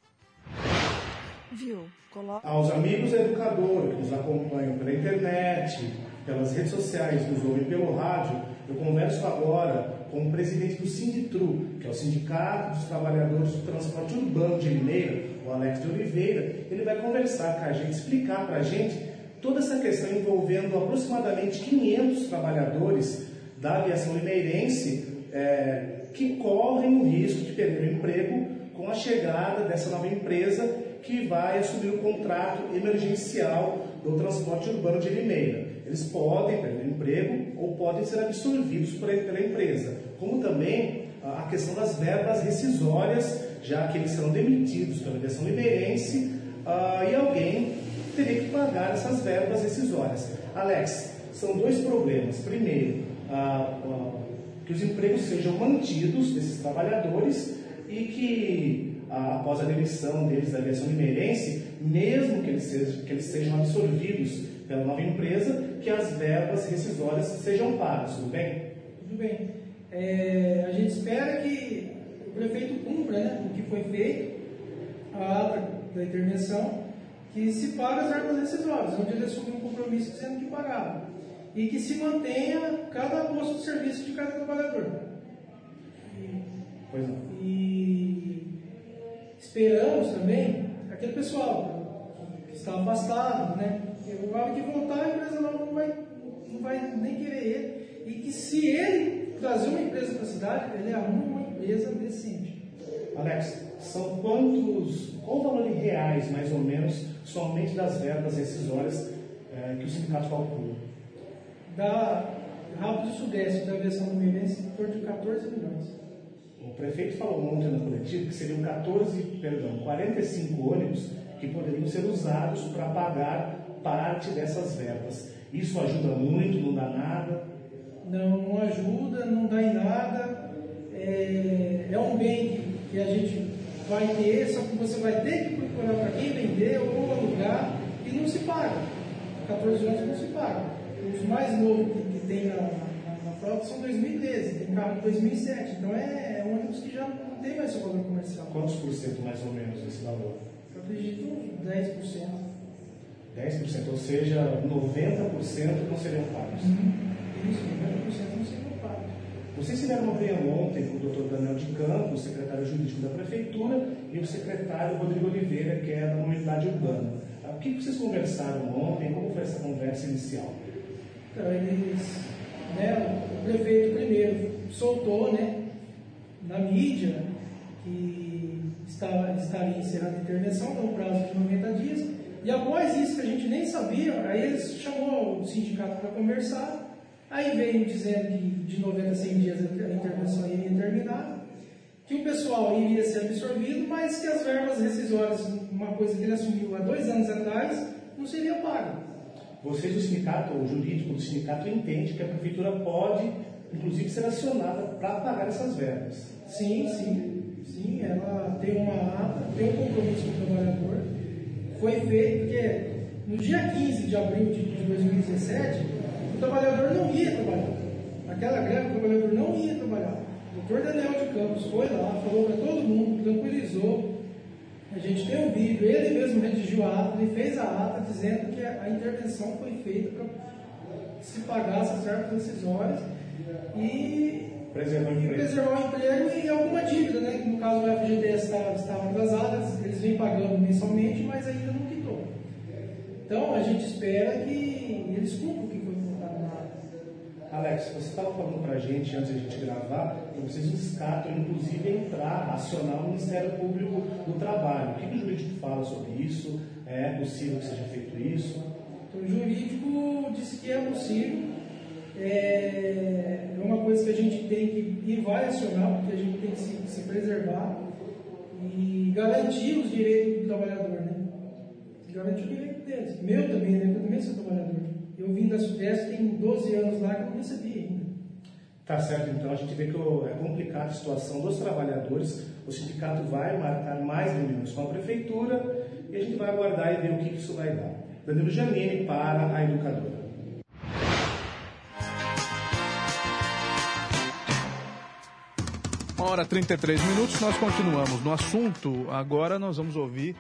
Viu? Coloca... Aos amigos educadores que nos acompanham pela internet, pelas redes sociais, nos ouvem pelo rádio, eu converso agora com o presidente do Sinditru, que é o Sindicato dos Trabalhadores do Transporte Urbano de Limeira, o Alex de Oliveira. Ele vai conversar com a gente, explicar para a gente toda essa questão envolvendo aproximadamente 500 trabalhadores da aviação limeirense é, que correm o risco de perder o emprego com a chegada dessa nova empresa que vai assumir o contrato emergencial do transporte urbano de Limeira. Eles podem perder o emprego ou podem ser absorvidos pela empresa, como também a a questão das verbas rescisórias, já que eles serão demitidos pela aviação limeirense ah, e alguém teria que pagar essas verbas rescisórias. Alex, são dois problemas. Primeiro, ah, ah, que os empregos sejam mantidos desses trabalhadores e que, ah, após a demissão deles da aviação limeirense, mesmo que eles, sejam, que eles sejam absorvidos pela nova empresa, que as verbas rescisórias sejam pagas, tudo bem? Tudo bem. É, a gente espera que o prefeito cumpra né, o que foi feito, a ata da intervenção, que se pague as verbas rescisórias, onde ele assumiu um compromisso dizendo que pagava. E que se mantenha cada posto de serviço de cada trabalhador. Pois não. E esperamos também aquele pessoal que está afastado, né? Que na hora que voltar, a empresa nova não vai, não vai nem querer ele. E que se ele trazer uma empresa para a cidade, ele arruma uma empresa decente. Alex, são quantos, qual o valor em reais, mais ou menos, somente das verbas rescisórias eh, que o sindicato calcula? Da Rápido Sudeste, da versão do Mirense, em torno de 14 milhões. O prefeito falou ontem na coletiva que seriam 14, perdão, 45 ônibus que poderiam ser usados para pagar parte dessas verbas. Isso ajuda muito, não dá nada? Não, não ajuda, não dá em nada. É, é um bem que, que a gente vai ter, só que você vai ter que procurar para quem vender ou alugar e não se paga. 14 anos não se paga. Os mais novos que, que tem na, na, na frota são 2013, tem carro de 2007. Então é, é ônibus que já não tem mais seu valor comercial. Quantos por cento mais ou menos desse valor? Eu acredito uns 10%. 10%, ou seja, 90% não seriam pagos. Isso, 90% não seriam pagos. Vocês tiveram uma reunião ontem com o doutor Daniel de Campos, secretário jurídico da Prefeitura, e o secretário Rodrigo Oliveira, que é da Mobilidade Urbana. O que vocês conversaram ontem? Como foi essa conversa inicial? Eles, né, o prefeito primeiro soltou, né, na mídia que está, estaria encerrando a intervenção no prazo de 90 dias. E após isso, que a gente nem sabia, aí eles chamou o sindicato para conversar, aí veio dizendo que de 90 a 100 dias a intervenção iria terminar, que o pessoal iria ser absorvido, mas que as verbas rescisórias, uma coisa que ele assumiu há dois anos atrás, não seria paga. Vocês, o sindicato, o jurídico do sindicato, entende que a prefeitura pode, inclusive, ser acionada para pagar essas verbas. Sim, sim, sim, ela tem uma ata, tem um compromisso com o trabalhador. Foi feito porque no dia 15 de abril de 2017, o trabalhador não ia trabalhar. Naquela greve, o trabalhador não ia trabalhar. O doutor Daniel de Campos foi lá, falou para todo mundo, tranquilizou. A gente tem um vídeo, ele mesmo redigiu a ata, ele fez a ata dizendo que a intervenção foi feita para se pagar essas verbas decisórias e preservar o e emprego. preservar o emprego e alguma dívida, né? Que no caso o FGTS estava, estava atrasado, eles vêm pagando mensalmente, mas ainda não quitou. Então a gente espera que eles cumpram o que foi colocado na ata. Alex, você estava falando para a gente antes de a gente gravar que vocês descartam, inclusive, entrar, acionar o Ministério Público do Trabalho. O que, o jurídico fala sobre isso? É possível que seja feito isso? Então, o jurídico disse que é possível. É é uma coisa que a gente tem que e vai acionar, porque a gente tem que se, se preservar e garantir os direitos do trabalhador, né? Garantir o direito deles. Meu também, né? Eu também sou trabalhador. Eu vim da Sudeste, tem 12 anos lá que eu não recebi ainda. Tá certo, então a gente vê que é complicada a situação dos trabalhadores. O sindicato vai marcar mais reuniões com a prefeitura e a gente vai aguardar e ver o que, isso vai dar. Danilo Janine para a educadora. Uma hora e 33 minutos, nós continuamos no assunto. Agora nós vamos ouvir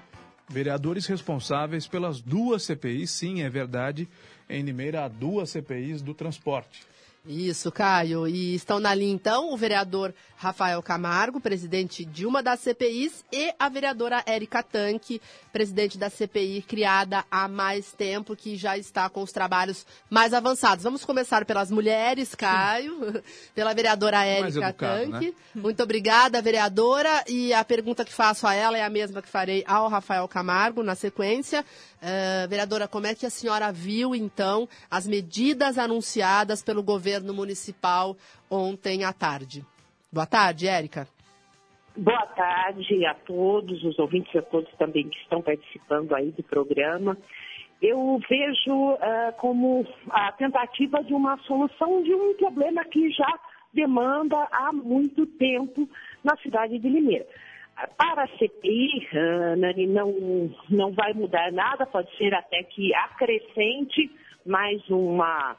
vereadores responsáveis pelas duas CPIs. Sim, é verdade, em Limeira há duas CPIs do transporte. Isso, Caio. E estão na linha, então, o vereador Rafael Camargo, presidente de uma das CPIs, e a vereadora Érica Tanque, presidente da CPI, criada há mais tempo, que já está com os trabalhos mais avançados. Vamos começar pelas mulheres, Caio, [laughs] pela vereadora Érica educado, Tanque. né? Muito obrigada, vereadora. E a pergunta que faço a ela é a mesma que farei ao Rafael Camargo na sequência. Eh, vereadora, como é que a senhora viu, então, as medidas anunciadas pelo governo municipal ontem à tarde? Boa tarde, Érica. Boa tarde a todos, os ouvintes e a todos também que estão participando aí do programa. Eu vejo ah, como a tentativa de uma solução de um problema que já demanda há muito tempo na cidade de Limeira. Para a CPI, Nani, não, não vai mudar nada, pode ser até que acrescente mais uma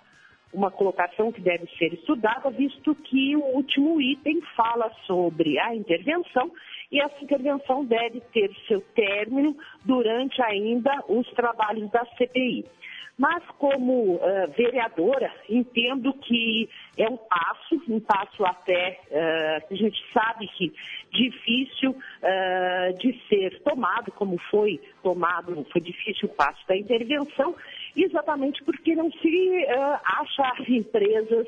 uma colocação que deve ser estudada, visto que o último item fala sobre a intervenção e essa intervenção deve ter seu término durante ainda os trabalhos da CPI. Mas, como eh, vereadora, entendo que é um passo, um passo até que a gente sabe que difícil eh, de ser tomado, como foi tomado, foi difícil o passo da intervenção, exatamente porque não se acha empresas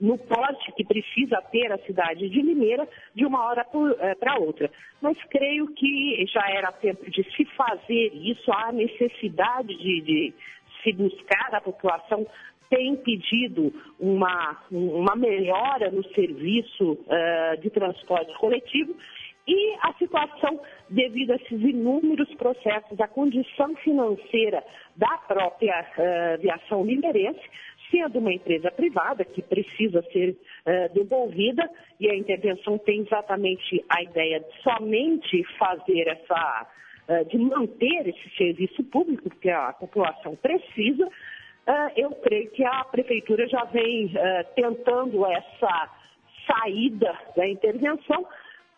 no porte que precisa ter a cidade de Limeira de uma hora para outra. Mas creio que já era tempo de se fazer isso, há necessidade de, de se buscar, a população tem pedido uma, uma melhora no serviço eh, de transporte coletivo. E a situação, devido a esses inúmeros processos, a condição financeira da própria eh, aviação limeirense, sendo uma empresa privada que precisa ser eh, devolvida, e a intervenção tem exatamente a ideia de somente fazer essa, eh, de manter esse serviço público, que a população precisa, eh, eu creio que a prefeitura já vem tentando essa saída da intervenção,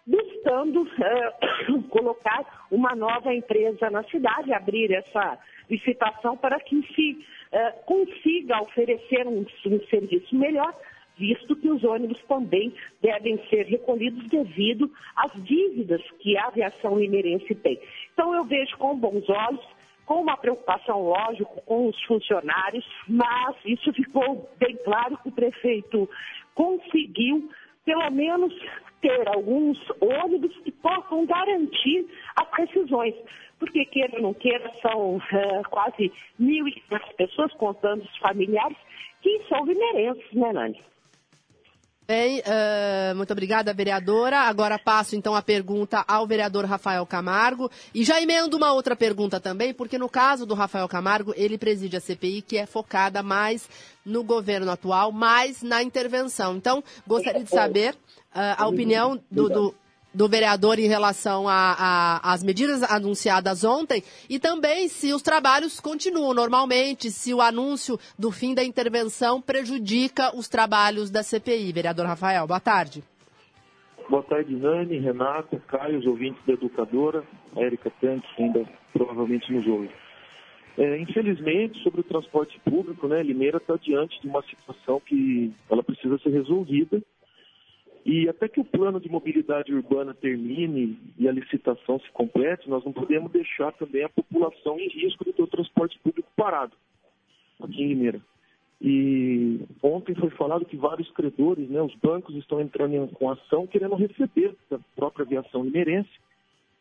buscando [coughs] colocar uma nova empresa na cidade, abrir essa licitação para que se eh, consiga oferecer um, um serviço melhor, visto que os ônibus também devem ser recolhidos devido às dívidas que a aviação limeirense tem. Então eu vejo com bons olhos, com uma preocupação, lógico, com os funcionários, mas isso ficou bem claro que o prefeito conseguiu, pelo menos, ter alguns ônibus que possam garantir as decisões. Porque, queira ou não queira, são eh, quase 1.500 pessoas, contando os familiares, que são limeirenses, né, Nani? Bem, eh, muito obrigada, vereadora. Agora passo então a pergunta ao vereador Rafael Camargo. E já emendo uma outra pergunta também, porque no caso do Rafael Camargo, ele preside a CPI, que é focada mais no governo atual, mais na intervenção. Então, gostaria de saber eh, a opinião do, do, do vereador em relação às medidas anunciadas ontem e também se os trabalhos continuam normalmente, se o anúncio do fim da intervenção prejudica os trabalhos da CPI. Vereador Rafael, boa tarde. Boa tarde, Nani, Renata, Caio, os ouvintes da Educadora, a Erika Tanque, que ainda provavelmente nos ouve. É, infelizmente, sobre o transporte público, né, Limeira está diante de uma situação que ela precisa ser resolvida e até que o plano de mobilidade urbana termine e a licitação se complete, nós não podemos deixar também a população em risco de ter o transporte público parado aqui em Limeira. E ontem foi falado que vários credores, né, os bancos estão entrando em, com ação querendo receber da própria aviação limeirense.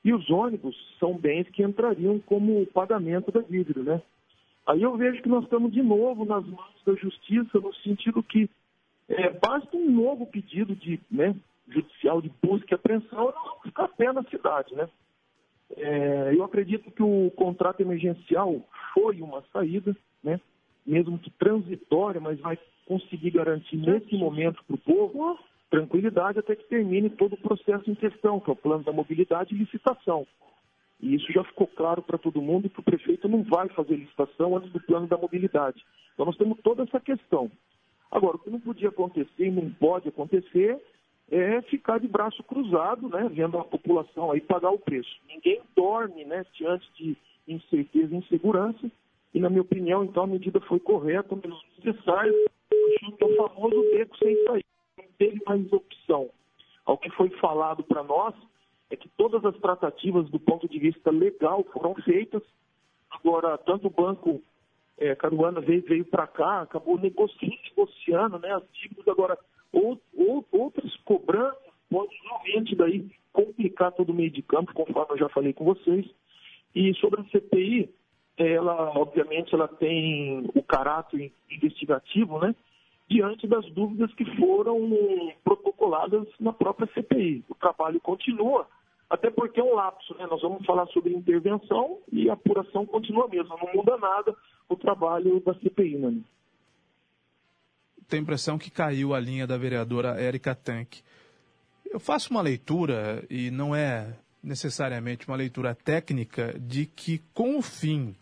E os ônibus são bens que entrariam como pagamento da dívida, né? Aí eu vejo que nós estamos de novo nas mãos da justiça, no sentido que é, basta um novo pedido de, né, judicial de busca e apreensão e nós vamos ficar pé na cidade, né? É, eu acredito que o contrato emergencial foi uma saída, né? mesmo que transitória, mas vai conseguir garantir nesse momento para o povo tranquilidade até que termine todo o processo em questão, que é o plano da mobilidade e licitação. E isso já ficou claro para todo mundo que o prefeito não vai fazer licitação antes do plano da mobilidade. Então nós temos toda essa questão. Agora, o que não podia acontecer e não pode acontecer é ficar de braço cruzado, né, vendo a população aí pagar o preço. Ninguém dorme, né, diante de incerteza e insegurança, e na minha opinião, então, a medida foi correta, menos necessária, que é o famoso beco sem saída. Não teve mais opção. Ao que foi falado para nós é que todas as tratativas do ponto de vista legal foram feitas. Agora, tanto o Banco é, Caruana veio, veio para cá, acabou negociando, negociando né, as dívidas. Agora, ou, ou, outras cobranças podem realmente daí complicar todo o meio de campo, conforme eu já falei com vocês. E sobre a CPI, ela, obviamente, ela tem o caráter investigativo, né? Diante das dúvidas que foram protocoladas na própria CPI. O trabalho continua, até porque é um lapso, né? Nós vamos falar sobre intervenção e a apuração continua mesmo, não muda nada o trabalho da CPI, né? Tenho a impressão que caiu a linha da vereadora Érica Tanque. Eu faço uma leitura, e não é necessariamente uma leitura técnica, de que com o fim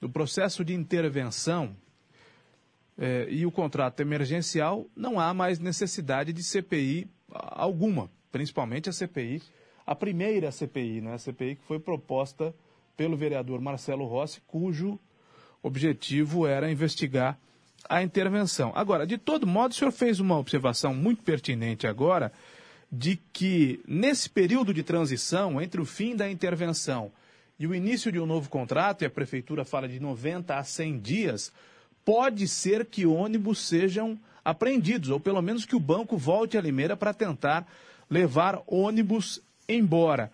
do processo de intervenção eh, e o contrato emergencial, não há mais necessidade de CPI alguma, principalmente a CPI, a primeira CPI, né? a CPI que foi proposta pelo vereador Marcelo Rossi, cujo objetivo era investigar a intervenção. Agora, de todo modo, o senhor fez uma observação muito pertinente agora de que nesse período de transição entre o fim da intervenção e o início de um novo contrato, e a prefeitura fala de 90 a 100 dias, pode ser que ônibus sejam apreendidos, ou pelo menos que o banco volte a Limeira para tentar levar ônibus embora.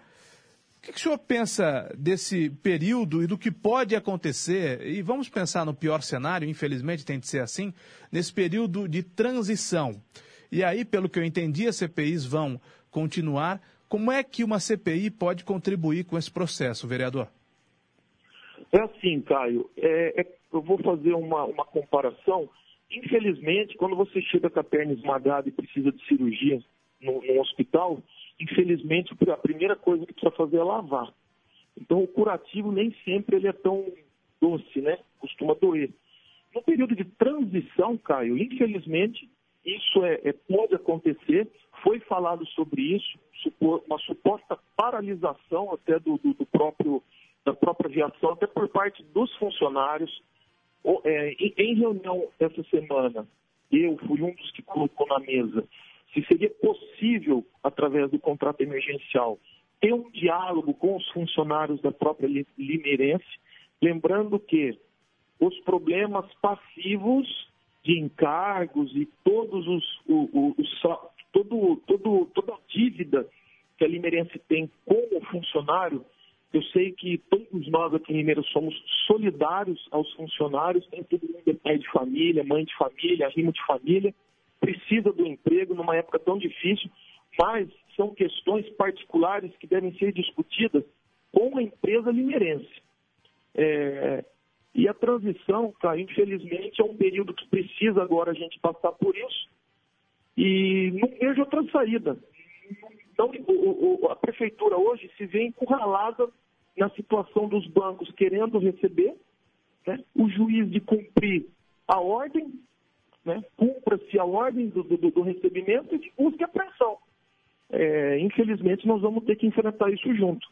O que, que o senhor pensa desse período e do que pode acontecer? E vamos pensar no pior cenário, infelizmente tem de ser assim, nesse período de transição. E aí, pelo que eu entendi, as CPIs vão continuar. Como é que uma CPI pode contribuir com esse processo, vereador? É assim, Caio, é, é, eu vou fazer uma, uma comparação. Infelizmente, quando você chega com a perna esmagada e precisa de cirurgia no, no hospital, infelizmente a primeira coisa que precisa fazer é lavar. Então o curativo nem sempre ele é tão doce, né? Costuma doer. No período de transição, Caio, infelizmente, isso é, é, pode acontecer. Foi falado sobre isso, uma suposta paralisação até do, do, do próprio da própria aviação, até por parte dos funcionários. É, em reunião essa semana, eu fui um dos que colocou na mesa se seria possível, através do contrato emergencial, ter um diálogo com os funcionários da própria Limeirense, lembrando que os problemas passivos de encargos e todos os, o, o, todo, todo, toda a dívida que a Limeirense tem com o funcionário, eu sei que todos nós aqui em Limeira somos solidários aos funcionários, nem todo mundo é pai de família, mãe de família, rimo de família, precisa do emprego numa época tão difícil, mas são questões particulares que devem ser discutidas com a empresa limeirense. É, e a transição, cara, infelizmente, é um período que precisa agora a gente passar por isso. E não vejo outra saída. Então, a prefeitura hoje se vê encurralada na situação dos bancos querendo receber, né? o juiz de cumprir a ordem né, cumpra-se a ordem do, do, do, recebimento e busque a apreensão. É, infelizmente, nós vamos ter que enfrentar isso junto.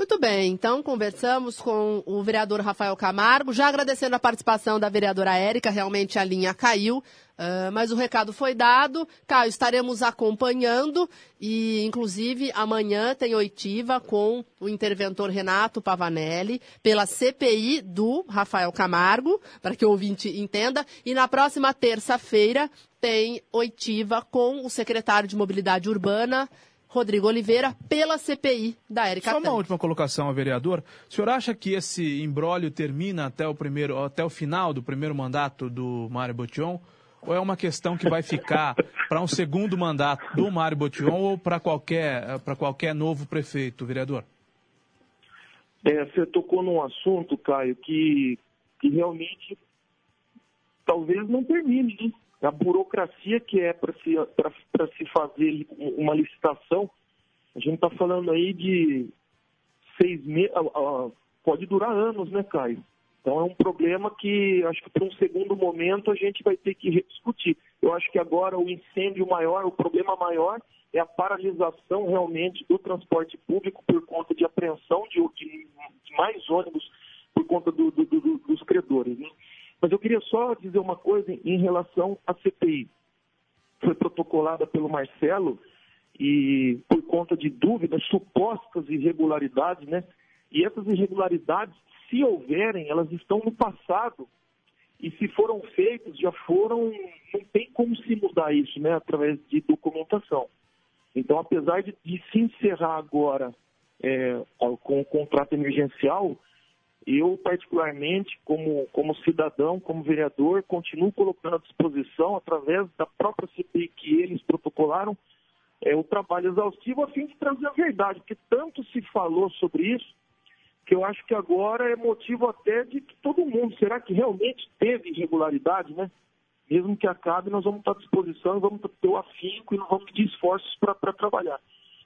Muito bem, então conversamos com o vereador Rafael Camargo, já agradecendo a participação da vereadora Érica, realmente a linha caiu, uh, mas o recado foi dado. Caio, estaremos acompanhando e, inclusive, amanhã tem oitiva com o interventor Renato Pavanelli pela CPI do Rafael Camargo, para que o ouvinte entenda, e na próxima terça-feira tem oitiva com o secretário de Mobilidade Urbana, Rodrigo Oliveira pela CPI da Érica Só uma última colocação vereador. O senhor acha que esse imbróglio termina até o, primeiro, até o final do primeiro mandato do Mário Botion? Ou é uma questão que vai ficar [laughs] para um segundo mandato do Mário Botion ou para qualquer, qualquer novo prefeito, vereador? É, você tocou num assunto, Caio, que, que realmente talvez não termine, né? A burocracia que é para se, se fazer uma licitação, a gente está falando aí de seis meses, pode durar anos, né, Caio? Então é um problema que acho que para um segundo momento a gente vai ter que rediscutir. Eu acho que agora o incêndio maior, o problema maior é a paralisação realmente do transporte público por conta de apreensão de, de mais ônibus por conta do, do, do, dos credores. Né? Mas eu queria só dizer uma coisa em relação à CPI. Foi protocolada pelo Marcelo e por conta de dúvidas, supostas irregularidades, né? E essas irregularidades, se houverem, elas estão no passado. E se foram feitas, já foram, não tem como se mudar isso, né? Através de documentação. Então, apesar de, de se encerrar agora é, com o contrato emergencial, eu, particularmente, como, como cidadão, como vereador, continuo colocando à disposição, através da própria CPI que eles protocolaram, é, o trabalho exaustivo a fim de trazer a verdade, porque tanto se falou sobre isso, que eu acho que agora é motivo até de que todo mundo, será que realmente teve irregularidade, né? Mesmo que acabe, nós vamos estar à disposição vamos ter o afinco e não vamos pedir esforços para trabalhar.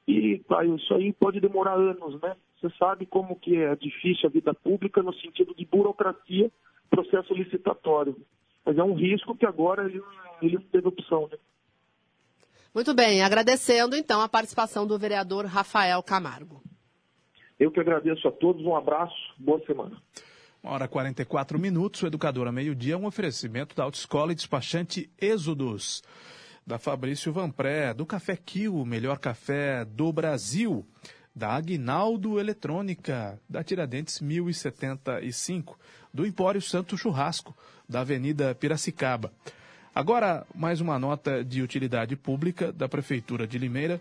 E, Caio, isso aí pode demorar anos, né? Você sabe como que é difícil a vida pública no sentido de burocracia, processo licitatório. Mas é um risco que agora ele, ele não teve opção, né? Muito bem, agradecendo então a participação do vereador Rafael Camargo. Eu que agradeço a todos, um abraço, boa semana. Uma hora e 44 minutos, o Educador a meio-dia, um oferecimento da Autoescola e Despachante Êxodos, da Fabrício Vanpré, do Café Kill, o melhor café do Brasil, da Aguinaldo Eletrônica, da Tiradentes 1075, do Empório Santo Churrasco, da Avenida Piracicaba. Agora, mais uma nota de utilidade pública da Prefeitura de Limeira.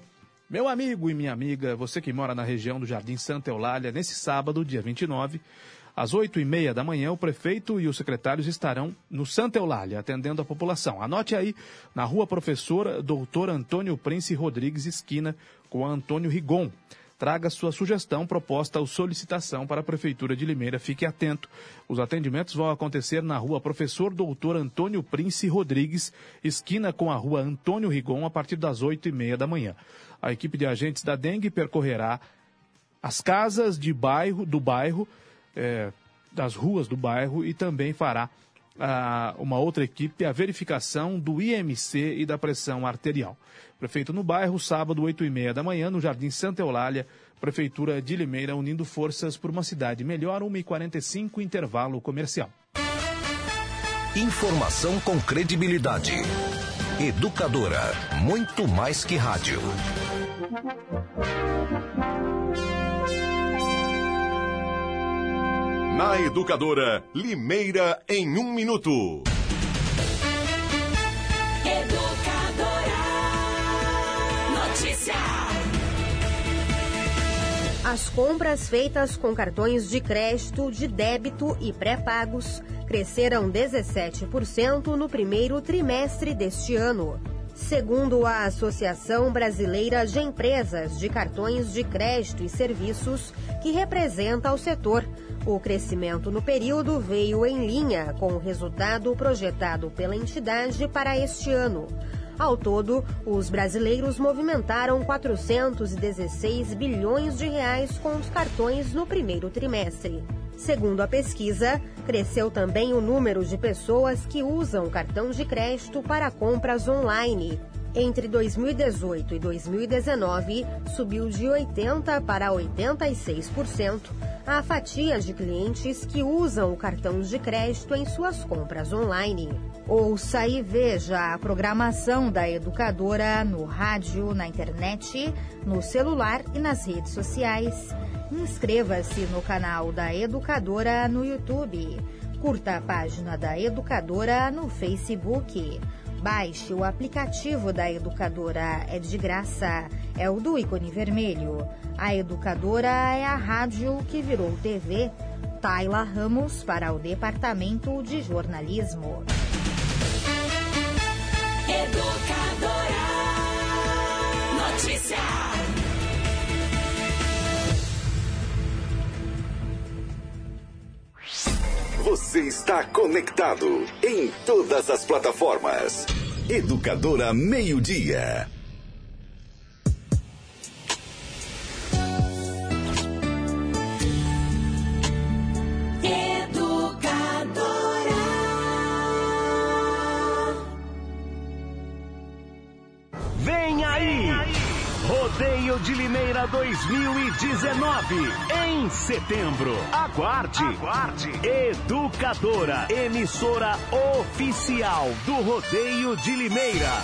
Meu amigo e minha amiga, você que mora na região do Jardim Santa Eulália, nesse sábado, dia 29, às oito e meia da manhã, o prefeito e os secretários estarão no Santa Eulália, atendendo a população. Anote aí, na rua Professora Doutor Antônio Prince Rodrigues, esquina com Antônio Rigon. Traga sua sugestão, proposta ou solicitação para a Prefeitura de Limeira. Fique atento. Os atendimentos vão acontecer na rua Professor Doutor Antônio Prince Rodrigues, esquina com a rua Antônio Rigon, a partir das oito e meia da manhã. A equipe de agentes da Dengue percorrerá as casas de bairro, do bairro, eh, das ruas do bairro e também fará ah, uma outra equipe a verificação do IMC e da pressão arterial. Prefeito no bairro, sábado, oito e meia da manhã, no Jardim Santa Eulália, Prefeitura de Limeira, unindo forças por uma cidade melhor, 1h45, intervalo comercial. Informação com credibilidade. Educadora, muito mais que rádio. Na Educadora, Limeira em um minuto. Educadora. Notícia. As compras feitas com cartões de crédito, de débito e pré-pagos cresceram 17% no primeiro trimestre deste ano. Segundo a Associação Brasileira de Empresas de Cartões de Crédito e Serviços, que representa o setor, o crescimento no período veio em linha com o resultado projetado pela entidade para este ano. Ao todo, os brasileiros movimentaram 416 bilhões de reais com os cartões no primeiro trimestre. Segundo a pesquisa, cresceu também o número de pessoas que usam cartão de crédito para compras online. Entre 2018 e 2019, subiu de 80% para 86% a fatia de clientes que usam o cartão de crédito em suas compras online. Ouça e veja a programação da educadora no rádio, na internet, no celular e nas redes sociais. Inscreva-se no canal da Educadora no YouTube. Curta a página da Educadora no Facebook. Baixe o aplicativo da Educadora, é de graça. É o do ícone vermelho. A Educadora é a rádio que virou TV. Tayla Ramos para o Departamento de Jornalismo. Educadora. Notícia. Você está conectado em todas as plataformas. Educadora Meio Dia. Educadora. Vem aí! Rodeio de Limeira 2019, em setembro. Aguarde! Aguarde! Educadora, emissora oficial do Rodeio de Limeira.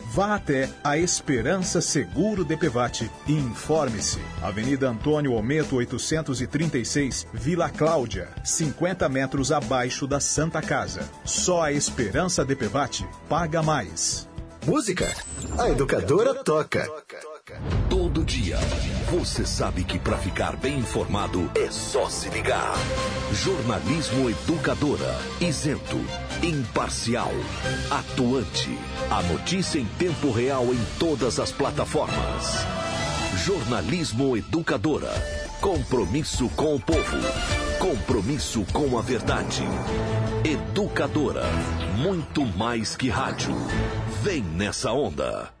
Vá até a Esperança Seguro DPVAT e informe-se. Avenida Antônio Ometo 836, Vila Cláudia, 50 metros abaixo da Santa Casa. Só a Esperança DPVAT paga mais. Música? A educadora toca. Todo dia, você sabe que para ficar bem informado é só se ligar. Jornalismo Educadora, isento, imparcial, atuante. A notícia em tempo real em todas as plataformas. Jornalismo Educadora, compromisso com o povo. Compromisso com a verdade. Educadora. Muito mais que rádio. Vem nessa onda.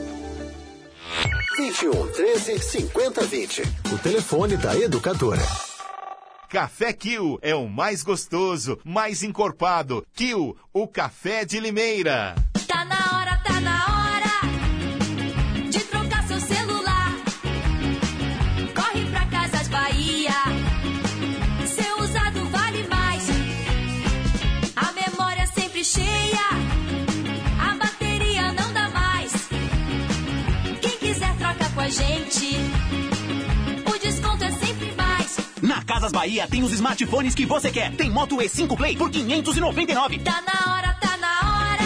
21 13 50 20. O telefone da educadora. Café Kill é o mais gostoso, mais encorpado. Kill, o café de Limeira. Casas Bahia tem os smartphones que você quer. Tem Moto E5 Play por 599. Tá na hora, tá na hora.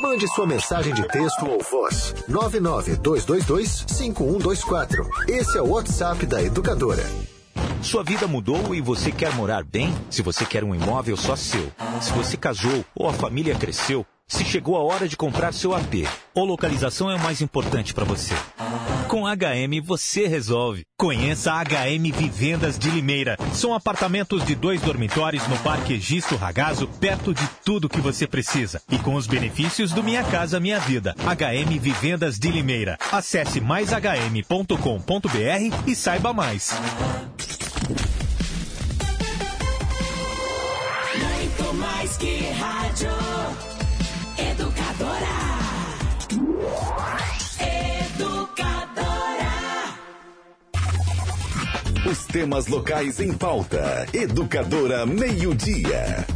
Mande sua mensagem de texto ou voz. 992225124. Esse é o WhatsApp da educadora. Sua vida mudou e você quer morar bem? Se você quer um imóvel só seu, se você casou ou a família cresceu, se chegou a hora de comprar seu AP, ou localização é o mais importante para você. Com HM você resolve. Conheça a HM Vivendas de Limeira. São apartamentos de dois dormitórios no Parque Egisto Ragazo, perto de tudo que você precisa. E com os benefícios do Minha Casa Minha Vida. HM Vivendas de Limeira. Acesse maishm.com.br e saiba mais. Os temas locais em pauta. Educadora Meio-Dia.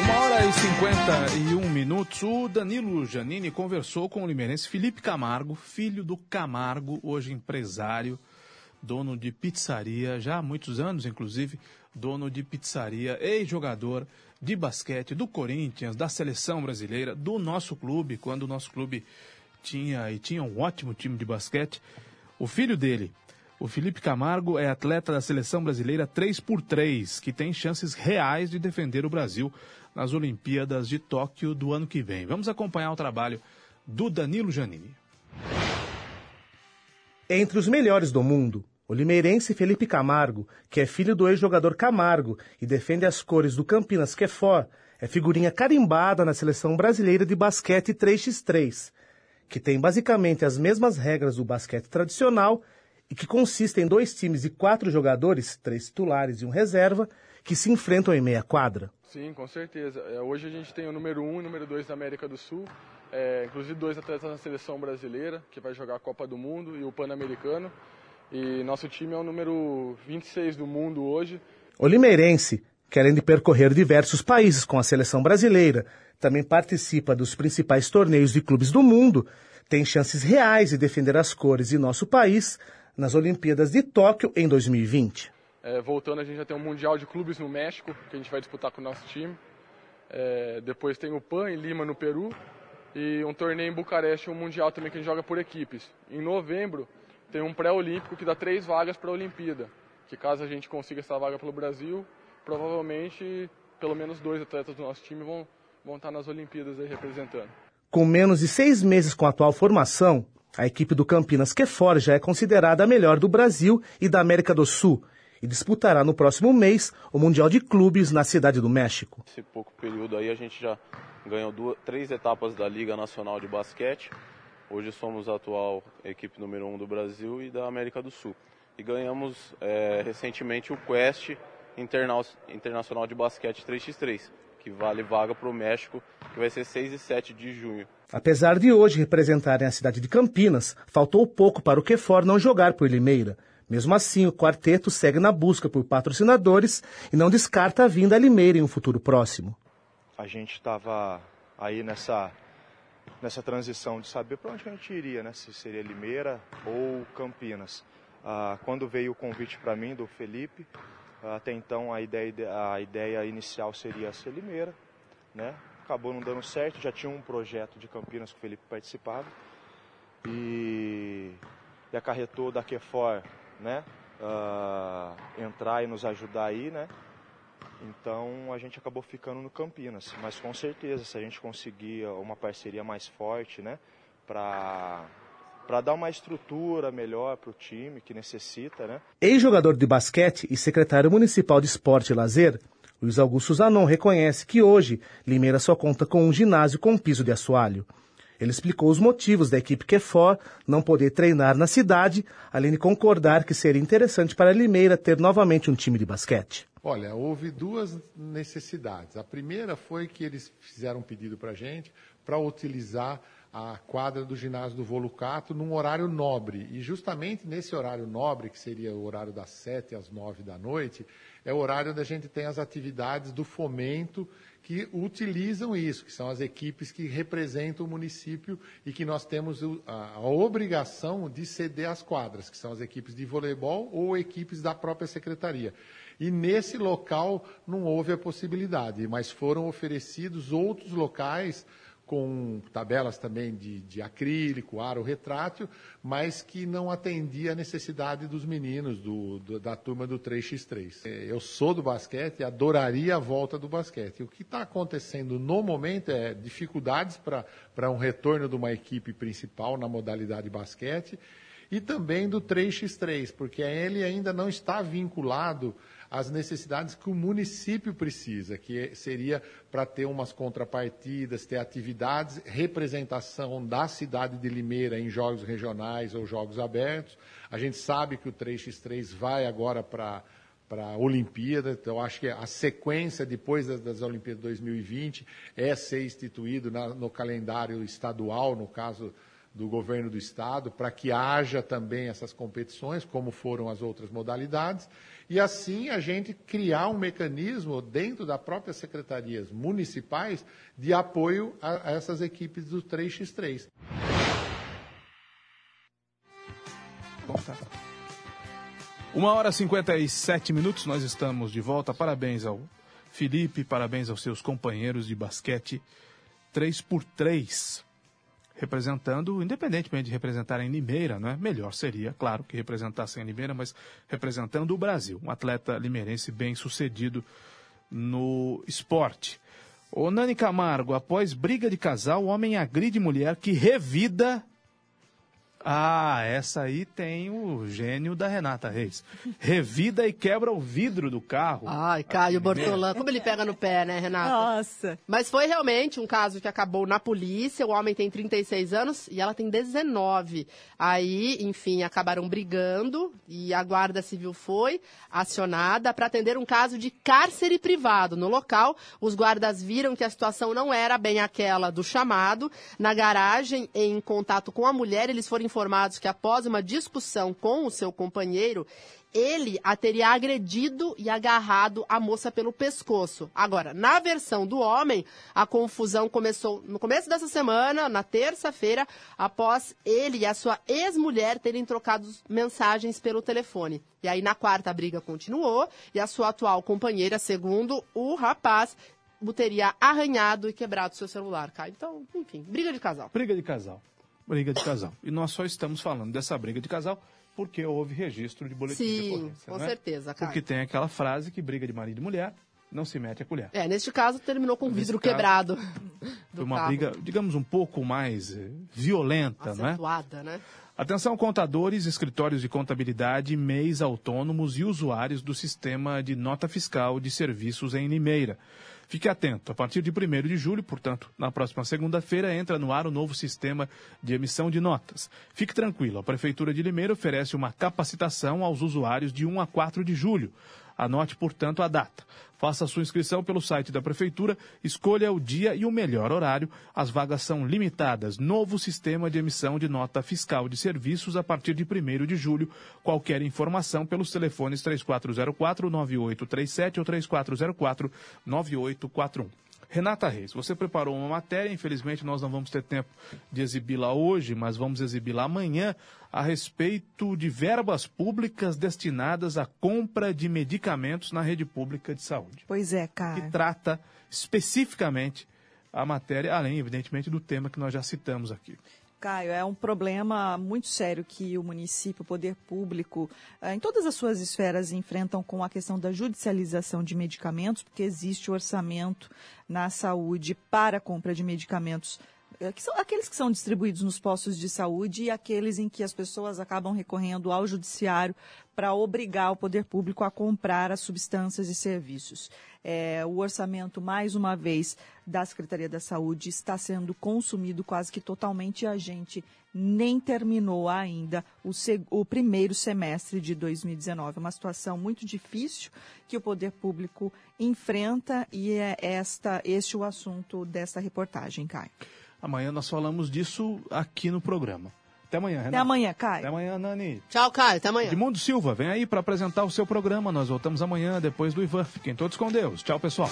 Uma hora e 51 minutos. O Danilo Janini conversou com o limeirense Felipe Camargo, filho do Camargo, hoje empresário, dono de pizzaria, já há muitos anos, inclusive, dono de pizzaria, ex-jogador de basquete do Corinthians, da seleção brasileira, do nosso clube, quando o nosso clube tinha e tinha um ótimo time de basquete. O filho dele, o Felipe Camargo, é atleta da seleção brasileira 3x3, que tem chances reais de defender o Brasil nas Olimpíadas de Tóquio do ano que vem. Vamos acompanhar o trabalho do Danilo Janini. Entre os melhores do mundo, o limeirense Felipe Camargo, que é filho do ex-jogador Camargo e defende as cores do Campinas Quefor, é figurinha carimbada na seleção brasileira de basquete 3x3, que tem basicamente as mesmas regras do basquete tradicional e que consiste em dois times de quatro jogadores, três titulares e um reserva, que se enfrentam em meia quadra. Sim, com certeza. É, hoje a gente tem o número 1 um e o número 2 da América do Sul, é, inclusive dois atletas na seleção brasileira, que vai jogar a Copa do Mundo e o Pan-Americano. E nosso time é o número 26 do mundo hoje. O limeirense, que além de percorrer diversos países com a seleção brasileira, também participa dos principais torneios de clubes do mundo, tem chances reais de defender as cores de nosso país nas Olimpíadas de Tóquio em 2020. É, voltando, a gente já tem um Mundial de Clubes no México, que a gente vai disputar com o nosso time. É, depois tem o PAN em Lima, no Peru. E um torneio em Bucareste, um Mundial também que a gente joga por equipes. Em novembro, tem um pré-olímpico que dá três vagas para a Olimpíada. Que caso a gente consiga essa vaga pelo Brasil, provavelmente pelo menos dois atletas do nosso time vão, vão estar nas Olimpíadas aí representando. Com menos de seis meses com a atual formação, a equipe do Campinas Quefor já é considerada a melhor do Brasil e da América do Sul e disputará no próximo mês o Mundial de Clubes na Cidade do México. Nesse pouco período aí a gente já ganhou duas, três etapas da Liga Nacional de Basquete. Hoje somos a atual equipe número um do Brasil e da América do Sul. E ganhamos é, recentemente o Quest Interna Internacional de Basquete 3x3, que vale vaga para o México, que vai ser 6 e 7 de junho. Apesar de hoje representarem a cidade de Campinas, faltou pouco para o Quefor não jogar por Limeira. Mesmo assim, o quarteto segue na busca por patrocinadores e não descarta a vinda a Limeira em um futuro próximo. A gente estava aí nessa nessa transição de saber para onde a gente iria, né? Se seria Limeira ou Campinas. Ah, quando veio o convite para mim do Felipe, até então a ideia, a ideia inicial seria ser Limeira, né? Acabou não dando certo, já tinha um projeto de Campinas que o Felipe participava e, e acarretou da Quefor, né? Ah, entrar e nos ajudar aí, né? Então a gente acabou ficando no Campinas, mas com certeza se a gente conseguir uma parceria mais forte, né, para para dar uma estrutura melhor para o time que necessita, né? Ex-jogador de basquete e secretário municipal de esporte e lazer, Luiz Augusto Zanon reconhece que hoje Limeira só conta com um ginásio com piso de assoalho. Ele explicou os motivos da equipe Quefor não poder treinar na cidade, além de concordar que seria interessante para Limeira ter novamente um time de basquete. Olha, houve duas necessidades. A primeira foi que eles fizeram um pedido para a gente para utilizar a quadra do ginásio do Volucato num horário nobre. E justamente nesse horário nobre, que seria o horário das sete às nove da noite, é o horário onde a gente tem as atividades do fomento que utilizam isso, que são as equipes que representam o município e que nós temos a, obrigação de ceder as quadras, que são as equipes de voleibol ou equipes da própria secretaria. E nesse local não houve a possibilidade, mas foram oferecidos outros locais com tabelas também de, de acrílico, aro retrátil, mas que não atendia a necessidade dos meninos do, do, da turma do 3x3. É, eu sou do basquete e adoraria a volta do basquete. O que está acontecendo no momento é dificuldades para um retorno de uma equipe principal na modalidade basquete e também do 3x3, porque ele ainda não está vinculado as necessidades que o município precisa, que seria para ter umas contrapartidas, ter atividades, representação da cidade de Limeira em jogos regionais ou jogos abertos. A gente sabe que o 3x3 vai agora para para a Olimpíada. Então, acho que a sequência depois das, das Olimpíadas 2020 é ser instituído na, no calendário estadual, no caso do governo do estado, para que haja também essas competições, como foram as outras modalidades e assim a gente criar um mecanismo dentro da própria secretarias municipais de apoio a, a essas equipes do 3x3. Bom, tá. Uma hora e 57 minutos, nós estamos de volta. Parabéns ao Felipe, parabéns aos seus companheiros de basquete 3 por 3 representando, independentemente de representarem Limeira, né? melhor seria, claro, que representassem Limeira, mas representando o Brasil. Um atleta limeirense bem sucedido no esporte. O Nani Camargo, após briga de casal, o homem agride mulher que revida ah, essa aí tem o gênio da Renata Reis. Revida e quebra o vidro do carro. Ai, Caio Bortolã, como ele pega no pé, né, Renata? Nossa. Mas foi realmente um caso que acabou na polícia. O homem tem 36 anos e ela tem 19. Aí, enfim, acabaram brigando e a Guarda Civil foi acionada para atender um caso de cárcere privado. No local, os guardas viram que a situação não era bem aquela do chamado. Na garagem, em contato com a mulher, eles foram informados que após uma discussão com o seu companheiro, ele a teria agredido e agarrado a moça pelo pescoço. Agora, na versão do homem, a confusão começou no começo dessa semana, na terça-feira, após ele e a sua ex-mulher terem trocado mensagens pelo telefone. E aí, na quarta, a briga continuou e a sua atual companheira, segundo o rapaz, teria arranhado e quebrado seu celular, Caio. Então, enfim, briga de casal. Briga de casal. Briga de casal. E nós só estamos falando dessa briga de casal porque houve registro de boletim de Sim, ocorrência. com né? certeza, Caio. Porque tem aquela frase que briga de marido e mulher não se mete a colher. É, neste caso terminou com o vidro caso, quebrado. [laughs] Foi uma carro. briga, digamos, um pouco mais eh, violenta, não é? Acentuada, né? Atenção, contadores, escritórios de contabilidade, MEIs autônomos e usuários do sistema de nota fiscal de serviços em Limeira. Fique atento, a partir de 1 de julho, portanto, na próxima segunda-feira, entra no ar o novo sistema de emissão de notas. Fique tranquilo, a Prefeitura de Limeira oferece uma capacitação aos usuários de 1 a 4 de julho. Anote, portanto, a data. Faça sua inscrição pelo site da Prefeitura, escolha o dia e o melhor horário. As vagas são limitadas. Novo sistema de emissão de nota fiscal de serviços a partir de 1 de julho. Qualquer informação pelos telefones 3404-9837 ou 3404-9841. Renata Reis, você preparou uma matéria, infelizmente nós não vamos ter tempo de exibi-la hoje, mas vamos exibi-la amanhã, a respeito de verbas públicas destinadas à compra de medicamentos na rede pública de saúde. Pois é, cara. Que trata especificamente a matéria, além, evidentemente, do tema que nós já citamos aqui. Caio, é um problema muito sério que o município, o poder público, eh, em todas as suas esferas, enfrentam com a questão da judicialização de medicamentos, porque existe orçamento na saúde para a compra de medicamentos que são aqueles que são distribuídos nos postos de saúde e aqueles em que as pessoas acabam recorrendo ao judiciário para obrigar o poder público a comprar as substâncias e serviços. É, o orçamento, mais uma vez, da Secretaria da Saúde está sendo consumido quase que totalmente e a gente nem terminou ainda o, o primeiro semestre de 2019. É uma situação muito difícil que o poder público enfrenta e é esta, este o assunto desta reportagem, Caio. Amanhã nós falamos disso aqui no programa. Até amanhã, Renata. Até amanhã, Caio. Até amanhã, Nani. Tchau, Caio. Até amanhã. Edmundo Silva, vem aí para apresentar o seu programa. Nós voltamos amanhã, depois do Ivan. Fiquem todos com Deus. Tchau, pessoal.